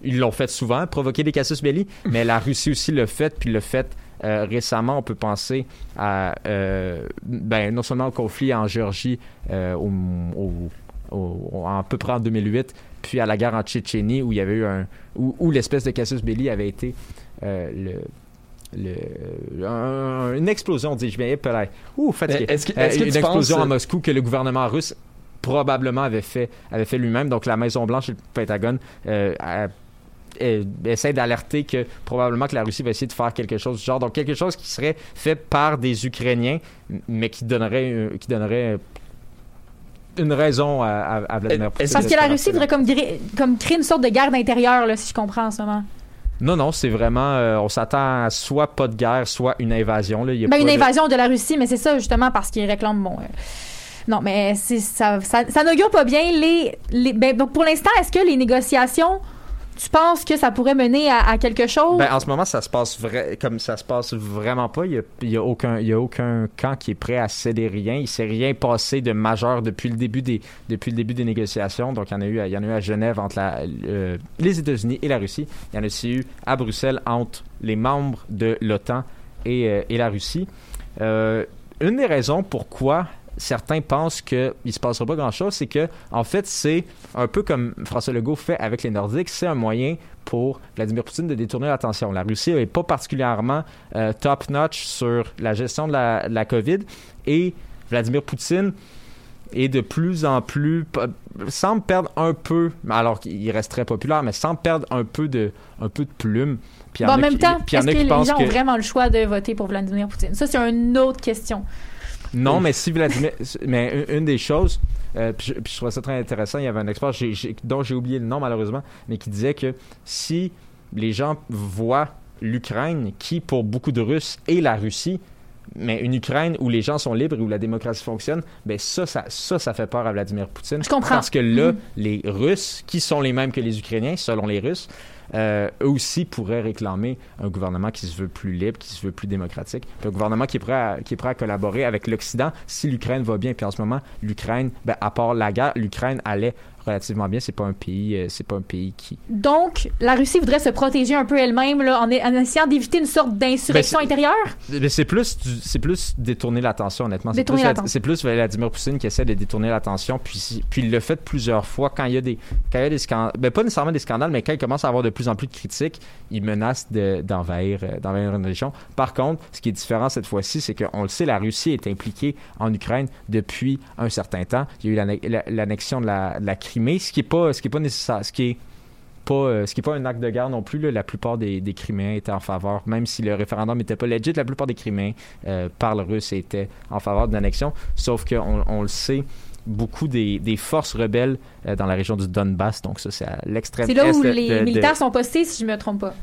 ils l'ont fait souvent provoquer des casus belli mais la Russie aussi le fait puis le fait euh, récemment. On peut penser à euh, ben non seulement au conflit en Géorgie euh, au, au- au- à peu près en 2008 puis à la guerre en Tchétchénie où il y avait eu un où, où l'espèce de casus belli avait été le, le- un- une explosion, dis-je bien. Ouh, fatigué. Est-ce que- Euh, est-ce que une tu explosion penses- à Moscou que le gouvernement russe probablement avait fait, avait fait lui-même. Donc la Maison Blanche et le Pentagone euh, a- euh, d'alerter que probablement que la Russie va essayer de faire quelque chose du genre. Donc quelque chose qui serait fait par des Ukrainiens, mais qui donnerait, euh, qui donnerait euh, une raison à, à, Vladimir Poutine. Parce que la Russie voudrait comme créer une sorte de guerre d'intérieur, là, si je comprends en ce moment. Non, non, c'est vraiment. euh, on s'attend à soit pas de guerre, soit une invasion. Là. Il y a Ben, pas une de- invasion de la Russie, mais c'est ça justement parce qu'ils réclament bon. euh, Non, mais ça, ça, ça n'augure pas bien les, les ben, donc pour l'instant, est-ce que les négociations, tu penses que ça pourrait mener à, quelque chose? Ben, en ce moment, ça se passe vrai, comme ça se passe vraiment pas. Il y a, aucun, y a aucun camp qui est prêt à céder rien. Il s'est rien passé de majeur depuis le début des, négociations. Donc, il y en a eu, à- Genève entre les États-Unis et la Russie. Il y en a aussi eu à Bruxelles entre les membres de l'OTAN et, euh, la Russie. Euh, une des raisons pourquoi certains pensent qu'il ne se passera pas grand-chose, c'est que, en fait, c'est un peu comme François Legault fait avec les Nordiques, c'est un moyen pour Vladimir Poutine de détourner l'attention. La Russie n'est pas particulièrement euh, top-notch sur la gestion de la, de la COVID et Vladimir Poutine est de plus en plus semble perdre un peu alors qu'il reste très populaire mais semble perdre un peu de un peu de plume puis Bon, en même qui- temps, est-ce que les gens que ont vraiment le choix de voter pour Vladimir Poutine? Ça, c'est une autre question. Non, mais si Vladimir. Mais une, une des choses, euh, puis, je, puis je trouvais ça très intéressant, il y avait un expert j'ai- j'ai- dont j'ai oublié le nom malheureusement, mais qui disait que si les gens voient l'Ukraine, qui pour beaucoup de Russes est la Russie, mais une Ukraine où les gens sont libres et où la démocratie fonctionne, ben ça, ça, ça, ça fait peur à Vladimir Poutine. Je comprends. Parce que là, Mhm. les Russes, qui sont les mêmes que les Ukrainiens, selon les Russes, eux aussi pourraient réclamer un gouvernement qui se veut plus libre, qui se veut plus démocratique, un gouvernement qui est prêt à, qui est prêt à collaborer avec l'Occident si l'Ukraine va bien. Puis en ce moment, l'Ukraine, ben, à part la guerre, l'Ukraine allait relativement bien. C'est pas un pays, euh, c'est pas un pays qui. Donc, la Russie voudrait se protéger un peu elle-même là, en, en essayant d'éviter une sorte d'insurrection Ben, intérieure? Mais c'est plus, c'est plus détourner l'attention, honnêtement. C'est plus, c'est plus Vladimir Poutine qui essaie de détourner l'attention, puis, puis il le fait plusieurs fois quand il y a des, quand il y a des scandales, ben pas nécessairement des scandales, mais quand il commence à avoir de plus en plus de critiques, il menace de- d'envahir, euh, d'envahir une région. Par contre, ce qui est différent cette fois-ci, c'est qu'on le sait, la Russie est impliquée en Ukraine depuis un certain temps. Il y a eu l'anne- la- l'annexion de la, de la Crimée, ce qui est pas, ce qui est pas nécessaire, ce qui est pas, euh, ce qui n'est pas un acte de guerre non plus. là. La plupart des, des Criméens étaient en faveur, même si le référendum n'était pas legit, la plupart des Criméens euh, par le russe étaient en faveur de l'annexion. Sauf qu'on on le sait, beaucoup des, des forces rebelles euh, dans la région du Donbass, donc ça c'est à l'extrême C'est là est où de- les de- militaires sont postés, si je me trompe pas.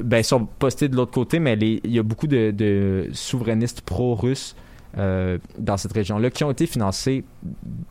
ben, ils sont postés de l'autre côté, mais les- il y a beaucoup de souverainistes pro-russes euh, dans cette région-là qui ont été financés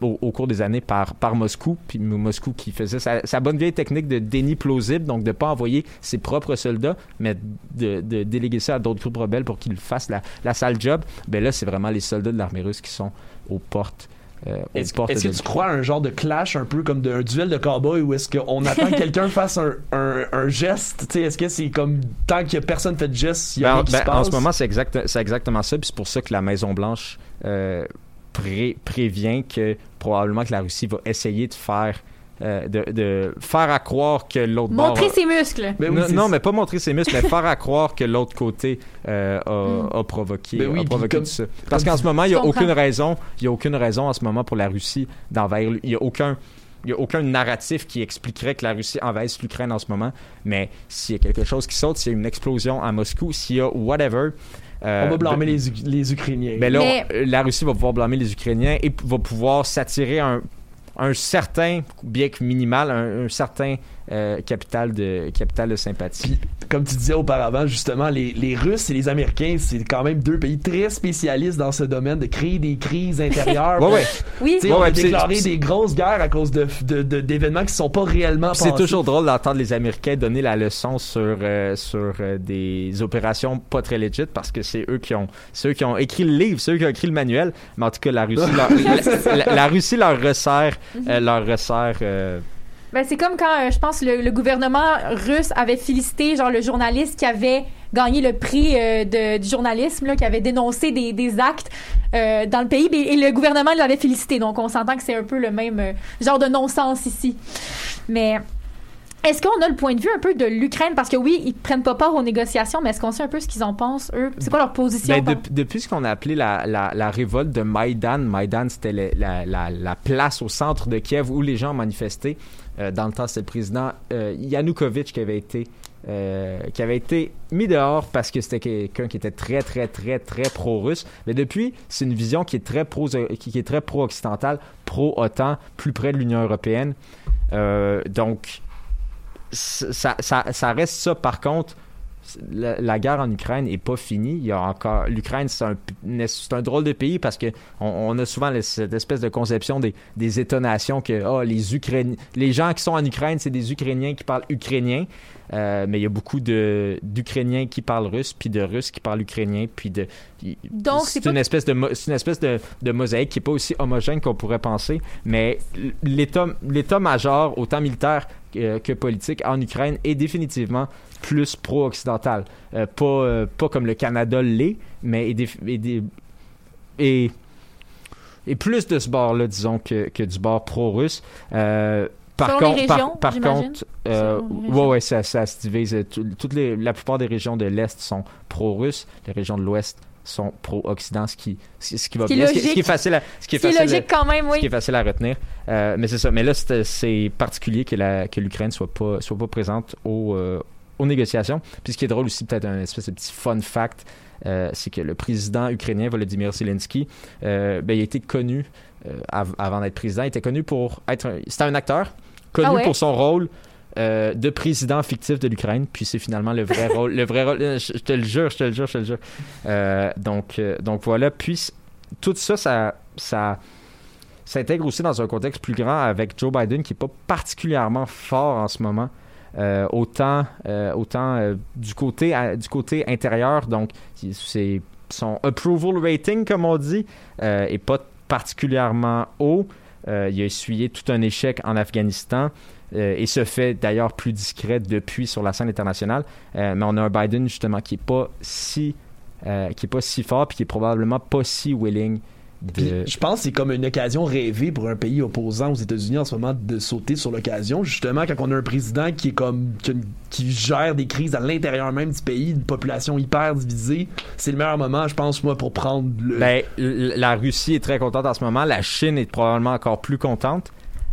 au, cours des années par, Moscou, puis Moscou qui faisait sa, bonne vieille technique de déni plausible, donc de ne pas envoyer ses propres soldats, mais de, déléguer ça à d'autres groupes rebelles pour qu'ils fassent la, la sale job. Ben là, c'est vraiment les soldats de l'armée russe qui sont aux portes. Euh, Est-ce que tu crois à un genre de clash un peu comme de- un duel de cowboy où est-ce qu'on attend que quelqu'un fasse un, un, un geste? Tu sais, Est-ce que c'est comme tant que personne fait de geste, il y a Ben, rien qui ben, se passe? en ce moment, c'est exact, c'est exactement ça. Puis c'est pour ça que la Maison Blanche euh, pré- prévient que probablement que la Russie va essayer de faire euh, de, de faire à croire que l'autre bord Montrer ses muscles. Ben oui, non, mais pas montrer ses muscles, mais faire à croire que l'autre côté euh, Mm. a, a provoqué, Ben oui, a provoqué comme- tout ça. Parce qu'en ce moment, il n'y a comprends. aucune raison, il y a aucune raison en ce moment pour la Russie d'envahir. Il y a aucun il y a aucun narratif qui expliquerait que la Russie envahisse l'Ukraine en ce moment, mais s'il y a quelque chose qui saute, s'il y a une explosion à Moscou, s'il y a whatever, euh, On va blâmer ben- les, les Ukrainiens. mais là, Mais- on- la Russie va pouvoir blâmer les Ukrainiens et va pouvoir s'attirer un, un certain, bien que minimal, un, un certain euh, capital, de, capital de sympathie. Puis, comme tu disais auparavant, justement, les, les Russes et les Américains, c'est quand même deux pays très spécialistes dans ce domaine de créer des crises intérieures. Ouais, ouais. Oui. Ouais, on ouais, a déclaré des grosses guerres à cause de, de- de- d'événements qui sont pas réellement C'est toujours drôle d'entendre les Américains donner la leçon sur, euh, sur euh, des opérations pas très legit parce que c'est eux qui ont eux qui ont écrit le livre, c'est eux qui ont écrit le manuel. Mais en tout cas, la Russie, leur, la, la- la Russie leur resserre, euh, leur resserre. Ben, c'est comme quand, euh, je pense, le, le gouvernement russe avait félicité, genre, le journaliste qui avait gagné le prix euh, de, du journalisme, là, qui avait dénoncé des, des actes euh, dans le pays, et, et le gouvernement l'avait félicité. Donc, on s'entend que c'est un peu le même genre de non-sens ici. Mais est-ce qu'on a le point de vue un peu de l'Ukraine? Parce que oui, ils prennent pas part aux négociations, mais est-ce qu'on sait un peu ce qu'ils en pensent, eux? C'est quoi leur position? Ben, dep- depuis ce qu'on a appelé la, la, la révolte de Maïdan, Maïdan c'était la, la place au centre de Kiev où les gens manifestaient. Euh, dans le temps, c'était le président euh, Yanukovych qui avait été euh, qui avait été mis dehors parce que c'était quelqu'un qui était très très très très pro-russe. Mais depuis, c'est une vision qui est très pro qui, qui est très pro-occidentale, pro-OTAN, plus près de l'Union européenne. Donc ça, ça reste ça. Par contre, la, la guerre en Ukraine est pas finie. Il y a encore l'Ukraine, c'est un, un drôle de pays parce que on, on a souvent cette espèce de conception des, des États-nations que oh, les Ukrainiens, les gens qui sont en Ukraine, c'est des Ukrainiens qui parlent ukrainien. Euh, mais il y a beaucoup d'Ukrainiens qui parlent russe, puis de Russes qui parlent ukrainien, puis de. Donc, c'est pas- une espèce de une espèce de, de mosaïque qui est pas aussi homogène qu'on pourrait penser. Mais l'état l'état major, autant militaire que, que politique en Ukraine, est définitivement plus pro-occidental. Euh, pas, euh, pas comme le Canada l'est, mais est, est est- est plus de ce bord-là, disons, que, que du bord pro-russe. Euh, par contre, par- contre, euh, ouais, ouais, ça, ça se divise. Euh, tout- Toutes les, la plupart des régions de l'Est sont pro-russes. Les régions de l'Ouest sont pro-Occident, ce qui, ce ce qui va Ce bien, ce qui, ce est facile à, ce qui est facile logique quand même, ce oui. qui est facile à retenir. Euh, mais c'est ça. Mais là, c'est particulier que la- que l'Ukraine soit pas soit pas présente au, euh, aux négociations. Puis ce qui est drôle aussi, peut-être un espèce de petit fun fact, euh, c'est que le président ukrainien Volodymyr Zelensky, euh, ben, il a été connu euh, av- avant d'être président, il était connu pour être un- c'était un acteur connu Ah ouais? pour son rôle. Euh, de président fictif de l'Ukraine, puis c'est finalement le vrai rôle. Le vrai rôle, euh, je, je te le jure, je te le jure, je te le jure. Euh, donc, euh, donc voilà. Puis tout ça, ça, ça, s'intègre aussi dans un contexte plus grand avec Joe Biden qui est pas particulièrement fort en ce moment. Autant autant du côté à- du côté intérieur donc c'est son approval rating comme on dit est pas particulièrement haut il a essuyé tout un échec en Afghanistan euh, et se fait d'ailleurs plus discret depuis sur la scène internationale Euh, mais on a un Biden justement qui est pas si euh, qui est pas si fort puis qui est probablement pas si willing Puis, de je pense que c'est comme une occasion rêvée pour un pays opposant aux États-Unis en ce moment de sauter sur l'occasion. Justement, quand on a un président qui est comme qui, gère des crises à l'intérieur même du pays, une population hyper divisée, c'est le meilleur moment, je pense, moi, pour prendre le. Ben, la Russie est très contente en ce moment. La Chine est probablement encore plus contente.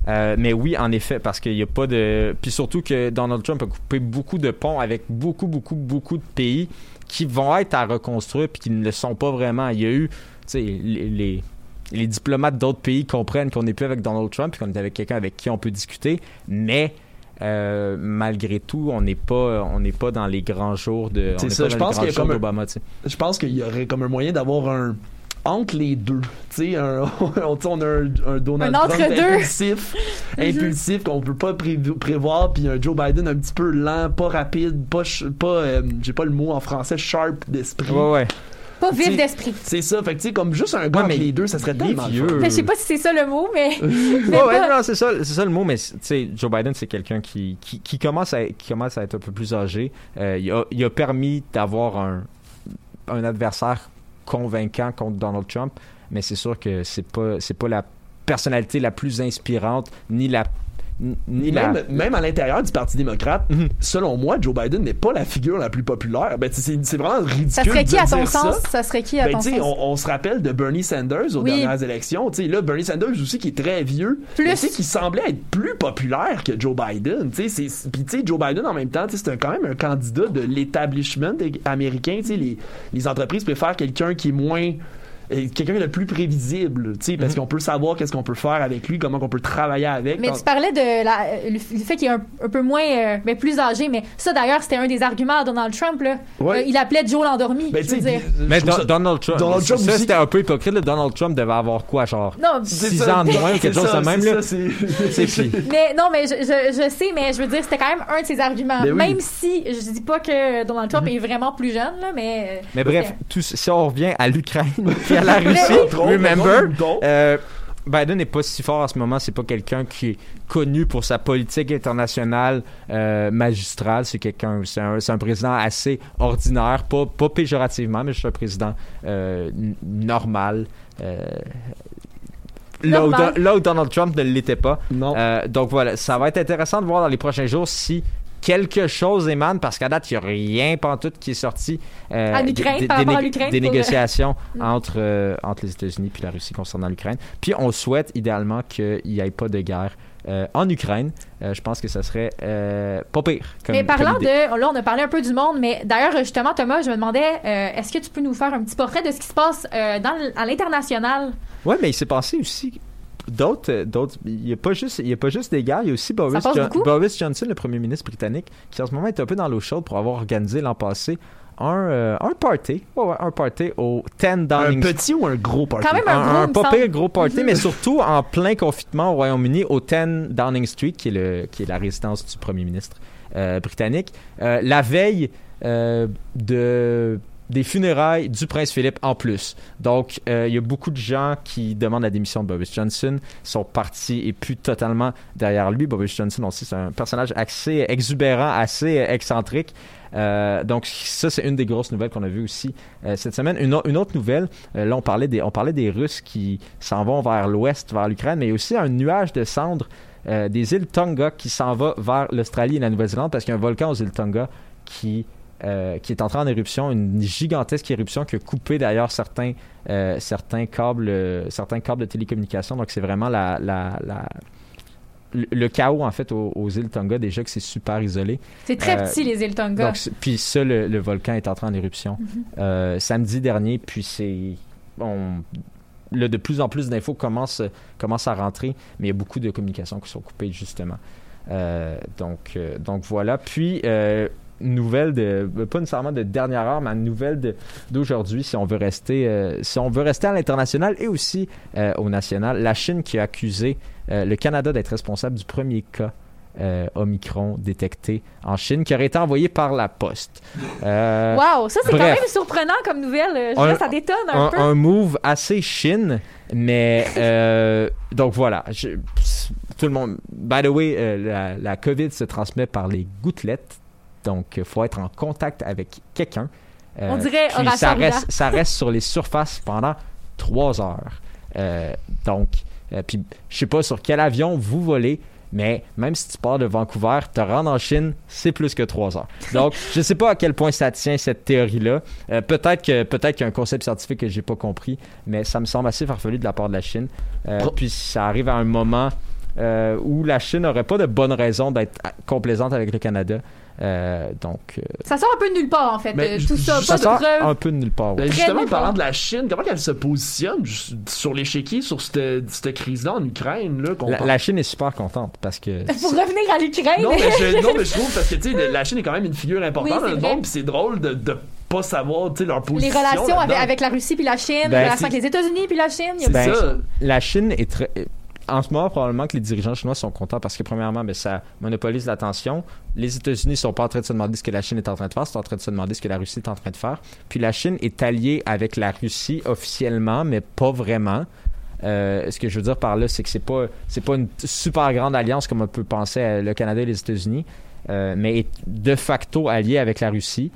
Euh, mais oui, en effet, parce qu'il n'y a pas de. Puis surtout que Donald Trump a coupé beaucoup de ponts avec beaucoup, beaucoup, beaucoup de pays qui vont être à reconstruire puis qui ne le sont pas vraiment. Il y a eu, tu sais, les, les, les diplomates d'autres pays comprennent qu'on n'est plus avec Donald Trump puis qu'on est avec quelqu'un avec qui on peut discuter, mais. euh, malgré tout, on n'est pas, on n'est pas dans les grands jours de. C'est ça, pas je dans pense qu'il y a comme un-. Je pense qu'il y aurait comme un moyen d'avoir un entre les deux. Tu sais, un- on, on a un, un Donald Un Trump entre-deux. impulsif, impulsif qu'on peut pas pré- prévoir, puis un Joe Biden un petit peu lent, pas rapide, pas, pas euh, j'ai pas le mot en français, sharp d'esprit. Ouais, ouais. Pas vif d'esprit. C'est ça, fait que tu sais, comme juste un gars Ouais, entre mais les deux, ça serait tellement le vieux. je sais pas si c'est ça le mot, mais. mais Ouais, ouais, non, c'est ça, c'est ça le mot, mais tu sais, Joe Biden, c'est quelqu'un qui, qui, qui commence à, qui commence à être un peu plus âgé. Euh, il, a, il a permis d'avoir un, un adversaire convaincant contre Donald Trump, mais c'est sûr que c'est pas, pas la personnalité la plus inspirante, ni la. Ni la... Même, même à l'intérieur du Parti démocrate, Mhm. selon moi, Joe Biden n'est pas la figure la plus populaire. Ben, c'est c'est vraiment ridicule. Ça serait de qui à ton ça. sens? Ça serait qui à Ben, ton sens? on, on se rappelle de Bernie Sanders aux Oui. dernières élections. Tu sais, là, Bernie Sanders aussi, qui est très vieux, Plus. qui semblait être plus populaire que Joe Biden. Tu sais, c'est- Puis, tu sais, Joe Biden, en même temps, tu sais, c'est quand même un candidat de l'établissement américain. Tu sais, les, les entreprises préfèrent quelqu'un qui est moins quelqu'un de plus prévisible, tu sais, parce qu'on peut savoir qu'est-ce qu'on peut faire avec lui, comment on peut travailler avec. Mais tu parlais de la, le, le fait qu'il est un, un peu moins, euh, mais plus âgé, mais ça d'ailleurs c'était un des arguments à Donald Trump là. Ouais. Euh, il appelait Joe l'endormi. Ben, je veux dire. Mais Don- ça- Donald Trump, Donald Trump ça c'était un peu hypocrite. là. Donald Trump devait avoir quoi, genre Non, C'est 6 ça. ans de moins ou quelque chose de même. là? c'est-. Mais non, mais je, je, je sais, mais je veux dire, c'était quand même un de ses arguments. Ben oui. Même si je dis pas que Donald Trump est vraiment plus jeune, là, mais. Mais bref, tout, si on revient à l'Ukraine à la Russie, Drôle, remember, euh, Biden n'est pas si fort en ce moment. C'est pas quelqu'un qui est connu pour sa politique internationale euh, magistrale. C'est quelqu'un, c'est un, c'est un président assez ordinaire, pas, pas péjorativement, mais juste un président euh, normal. euh, Là où, là Donald Trump ne l'était pas. Non. Euh, donc voilà, ça va être intéressant de voir dans les prochains jours si quelque chose émane, parce qu'à date, il n'y a rien pantoute qui est sorti euh, En Ukraine, des, par des rapport à l'Ukraine, des pour le- négociations Mm. entre, euh, entre les États-Unis et la Russie concernant l'Ukraine. Puis on souhaite idéalement qu'il n'y ait pas de guerre euh, en Ukraine. Euh, je pense que ça serait euh, pas pire. Comme, mais parlant comme idée. de. Là, on a parlé un peu du monde, mais d'ailleurs, justement, Thomas, je me demandais, est-ce que tu peux nous faire un petit portrait de ce qui se passe dans à l'international? Ouais, mais il s'est passé aussi d'autres euh, d'autres il n'y a pas juste il y a pas juste des guerres il y a aussi Boris, Jo-? Boris Johnson le premier ministre britannique qui en ce moment est un peu dans l'eau chaude pour avoir organisé l'an passé un, euh, un party ouais, ouais, un party au 10 un Downing petit ou un gros party? Quand même un gros, un, pas pire gros party, mais surtout en plein confinement au Royaume-Uni, au 10 Downing Street, qui est, le, qui est la résidence du premier ministre euh, britannique, euh, la veille euh, de des funérailles du prince Philippe en plus. Donc, euh, il y a beaucoup de gens qui demandent la démission de Boris Johnson. Son parti est plus totalement derrière lui. Boris Johnson aussi, c'est un personnage assez exubérant, assez excentrique. Euh, donc ça c'est une des grosses nouvelles qu'on a vues aussi euh, cette semaine. Une, autre nouvelle, là on parlait des on parlait des Russes qui s'en vont vers l'ouest, vers l'Ukraine, mais il y a aussi un nuage de cendres des îles Tonga qui s'en va vers l'Australie et la Nouvelle-Zélande parce qu'il y a un volcan aux îles Tonga qui euh, qui est entré en éruption, une gigantesque éruption qui a coupé d'ailleurs certains euh, certains câbles certains câbles de télécommunication. Donc c'est vraiment la, la, la- le, le chaos en fait aux, aux îles Tonga déjà que c'est super isolé. C'est très Euh, petit, les îles Tonga. Donc, puis ça, le, le volcan est entré en éruption euh, samedi dernier. Puis c'est. On, là, de plus en plus d'infos commencent, commencent à rentrer, mais il y a beaucoup de communications qui sont coupées, justement. Euh, donc, donc voilà. Puis, nouvelle de. Pas nécessairement de dernière heure, mais une nouvelle d'aujourd'hui, si on veut rester. euh, si on veut rester à l'international et aussi euh, au national. La Chine qui a accusé euh, le Canada d'être responsable du premier cas euh, Omicron détecté en Chine qui aurait été envoyé par la poste. Euh, Wow, ça c'est quand même surprenant comme nouvelle. Je Un- dirais, ça détonne un, un, peu. un move assez Chine, mais euh, donc voilà. je- tout le monde. By the way, la, la COVID se transmet par les gouttelettes, donc il faut être en contact avec quelqu'un. Euh, On dirait puis ça reste, ça reste sur les surfaces pendant trois heures. Euh, donc, euh, puis je sais pas sur quel avion vous volez. Mais même si tu pars de Vancouver, te rendre en Chine, c'est plus que trois heures. Donc, je sais pas à quel point ça tient cette théorie-là. Euh, peut-être que peut-être qu'il y a un concept scientifique que j'ai pas compris, mais ça me semble assez farfelu de la part de la Chine. Euh, puis ça arrive à un moment euh, où la Chine n'aurait pas de bonne raison d'être complaisante avec le Canada. Euh, donc, euh, Ça sort un peu de nulle part, en fait. Mais euh, tout ça, pas ça de un peu de nulle part. ouais. Ben, justement, parlant de la Chine, comment elle se positionne sur l'échiquier, sur cette, cette crise-là en Ukraine? Là, qu'on La, parle- la Chine est super contente parce que Pour revenir à l'Ukraine. Non, mais je, non, mais je trouve parce que tu sais, la Chine est quand même une figure importante Oui, dans le monde, puis c'est drôle de, de pas savoir, tu sais, leur Les position. relations avec, la Russie puis la Chine, les Ben, relations c'est- avec les États-Unis puis la Chine. il y a C'est Ben, ça. La Chine est très. En ce moment, probablement que les dirigeants chinois sont contents parce que, premièrement, ben, ça monopolise l'attention. Les États-Unis sont pas en train de se demander ce que la Chine est en train de faire, sont en train de se demander ce que la Russie est en train de faire. Puis la Chine est alliée avec la Russie officiellement, mais pas vraiment. Euh, ce que je veux dire par là, c'est que c'est pas c'est pas une super grande alliance comme on peut penser le Canada et les États-Unis, euh, mais est de facto alliée avec la Russie.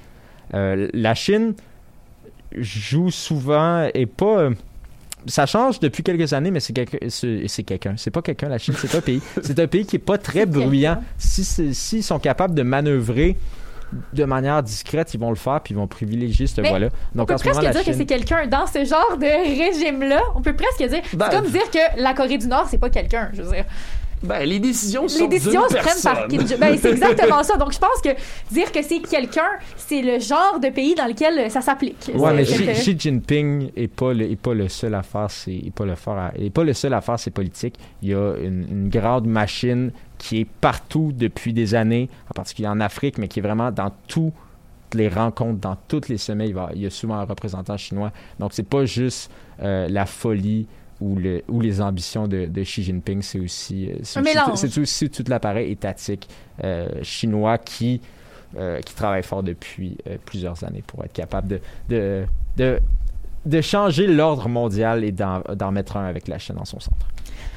Euh, la Chine joue souvent et pas. Ça change depuis quelques années, mais c'est quelqu'un. C'est c'est quelqu'un. C'est pas quelqu'un, la Chine, c'est un pays. C'est un pays qui est pas très bruyant. Si S'ils sont capables de manœuvrer de manière discrète, ils vont le faire, puis ils vont privilégier cette voie-là. On peut en ce moment, presque dire que c'est quelqu'un dans ce genre de régime-là. On peut presque dire. Ben, c'est comme dire que la Corée du Nord, c'est pas quelqu'un. Je veux dire. Ben, les décisions Les sont décisions se prennent par personne. Kim Jong- Ben, c'est exactement ça. Donc, je pense que dire que c'est quelqu'un, c'est le genre de pays dans lequel ça s'applique. Ouais, mais Xi, Xi Jinping est pas le, est pas le seul à faire, c'est est pas le à- est pas le seul à faire ses politiques. Il y a une, une grande machine qui est partout depuis des années, en particulier en Afrique, mais qui est vraiment dans toutes les rencontres, dans tous les sommets. Il, va- il y a souvent un représentant chinois. Donc c'est pas juste euh, la folie le, ou les ambitions de, de Xi Jinping, c'est aussi, euh, c'est aussi- tout l'appareil étatique euh, chinois qui euh, qui travaille fort depuis plusieurs années pour être capable de, de, de, de changer l'ordre mondial et d'en d'en mettre un avec la Chine en son centre.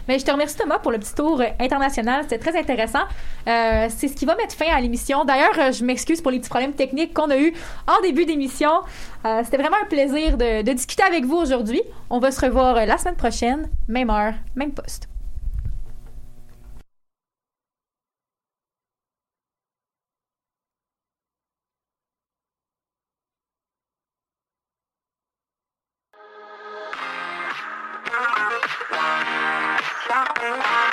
Mais je te remercie Thomas pour le petit tour euh, international, c'était très intéressant. Euh, c'est ce qui va mettre fin à l'émission. D'ailleurs, euh, je m'excuse pour les petits problèmes techniques qu'on a eu en début d'émission. C'était vraiment un plaisir de, de discuter avec vous aujourd'hui. On va se revoir la semaine prochaine, même heure, même poste. Je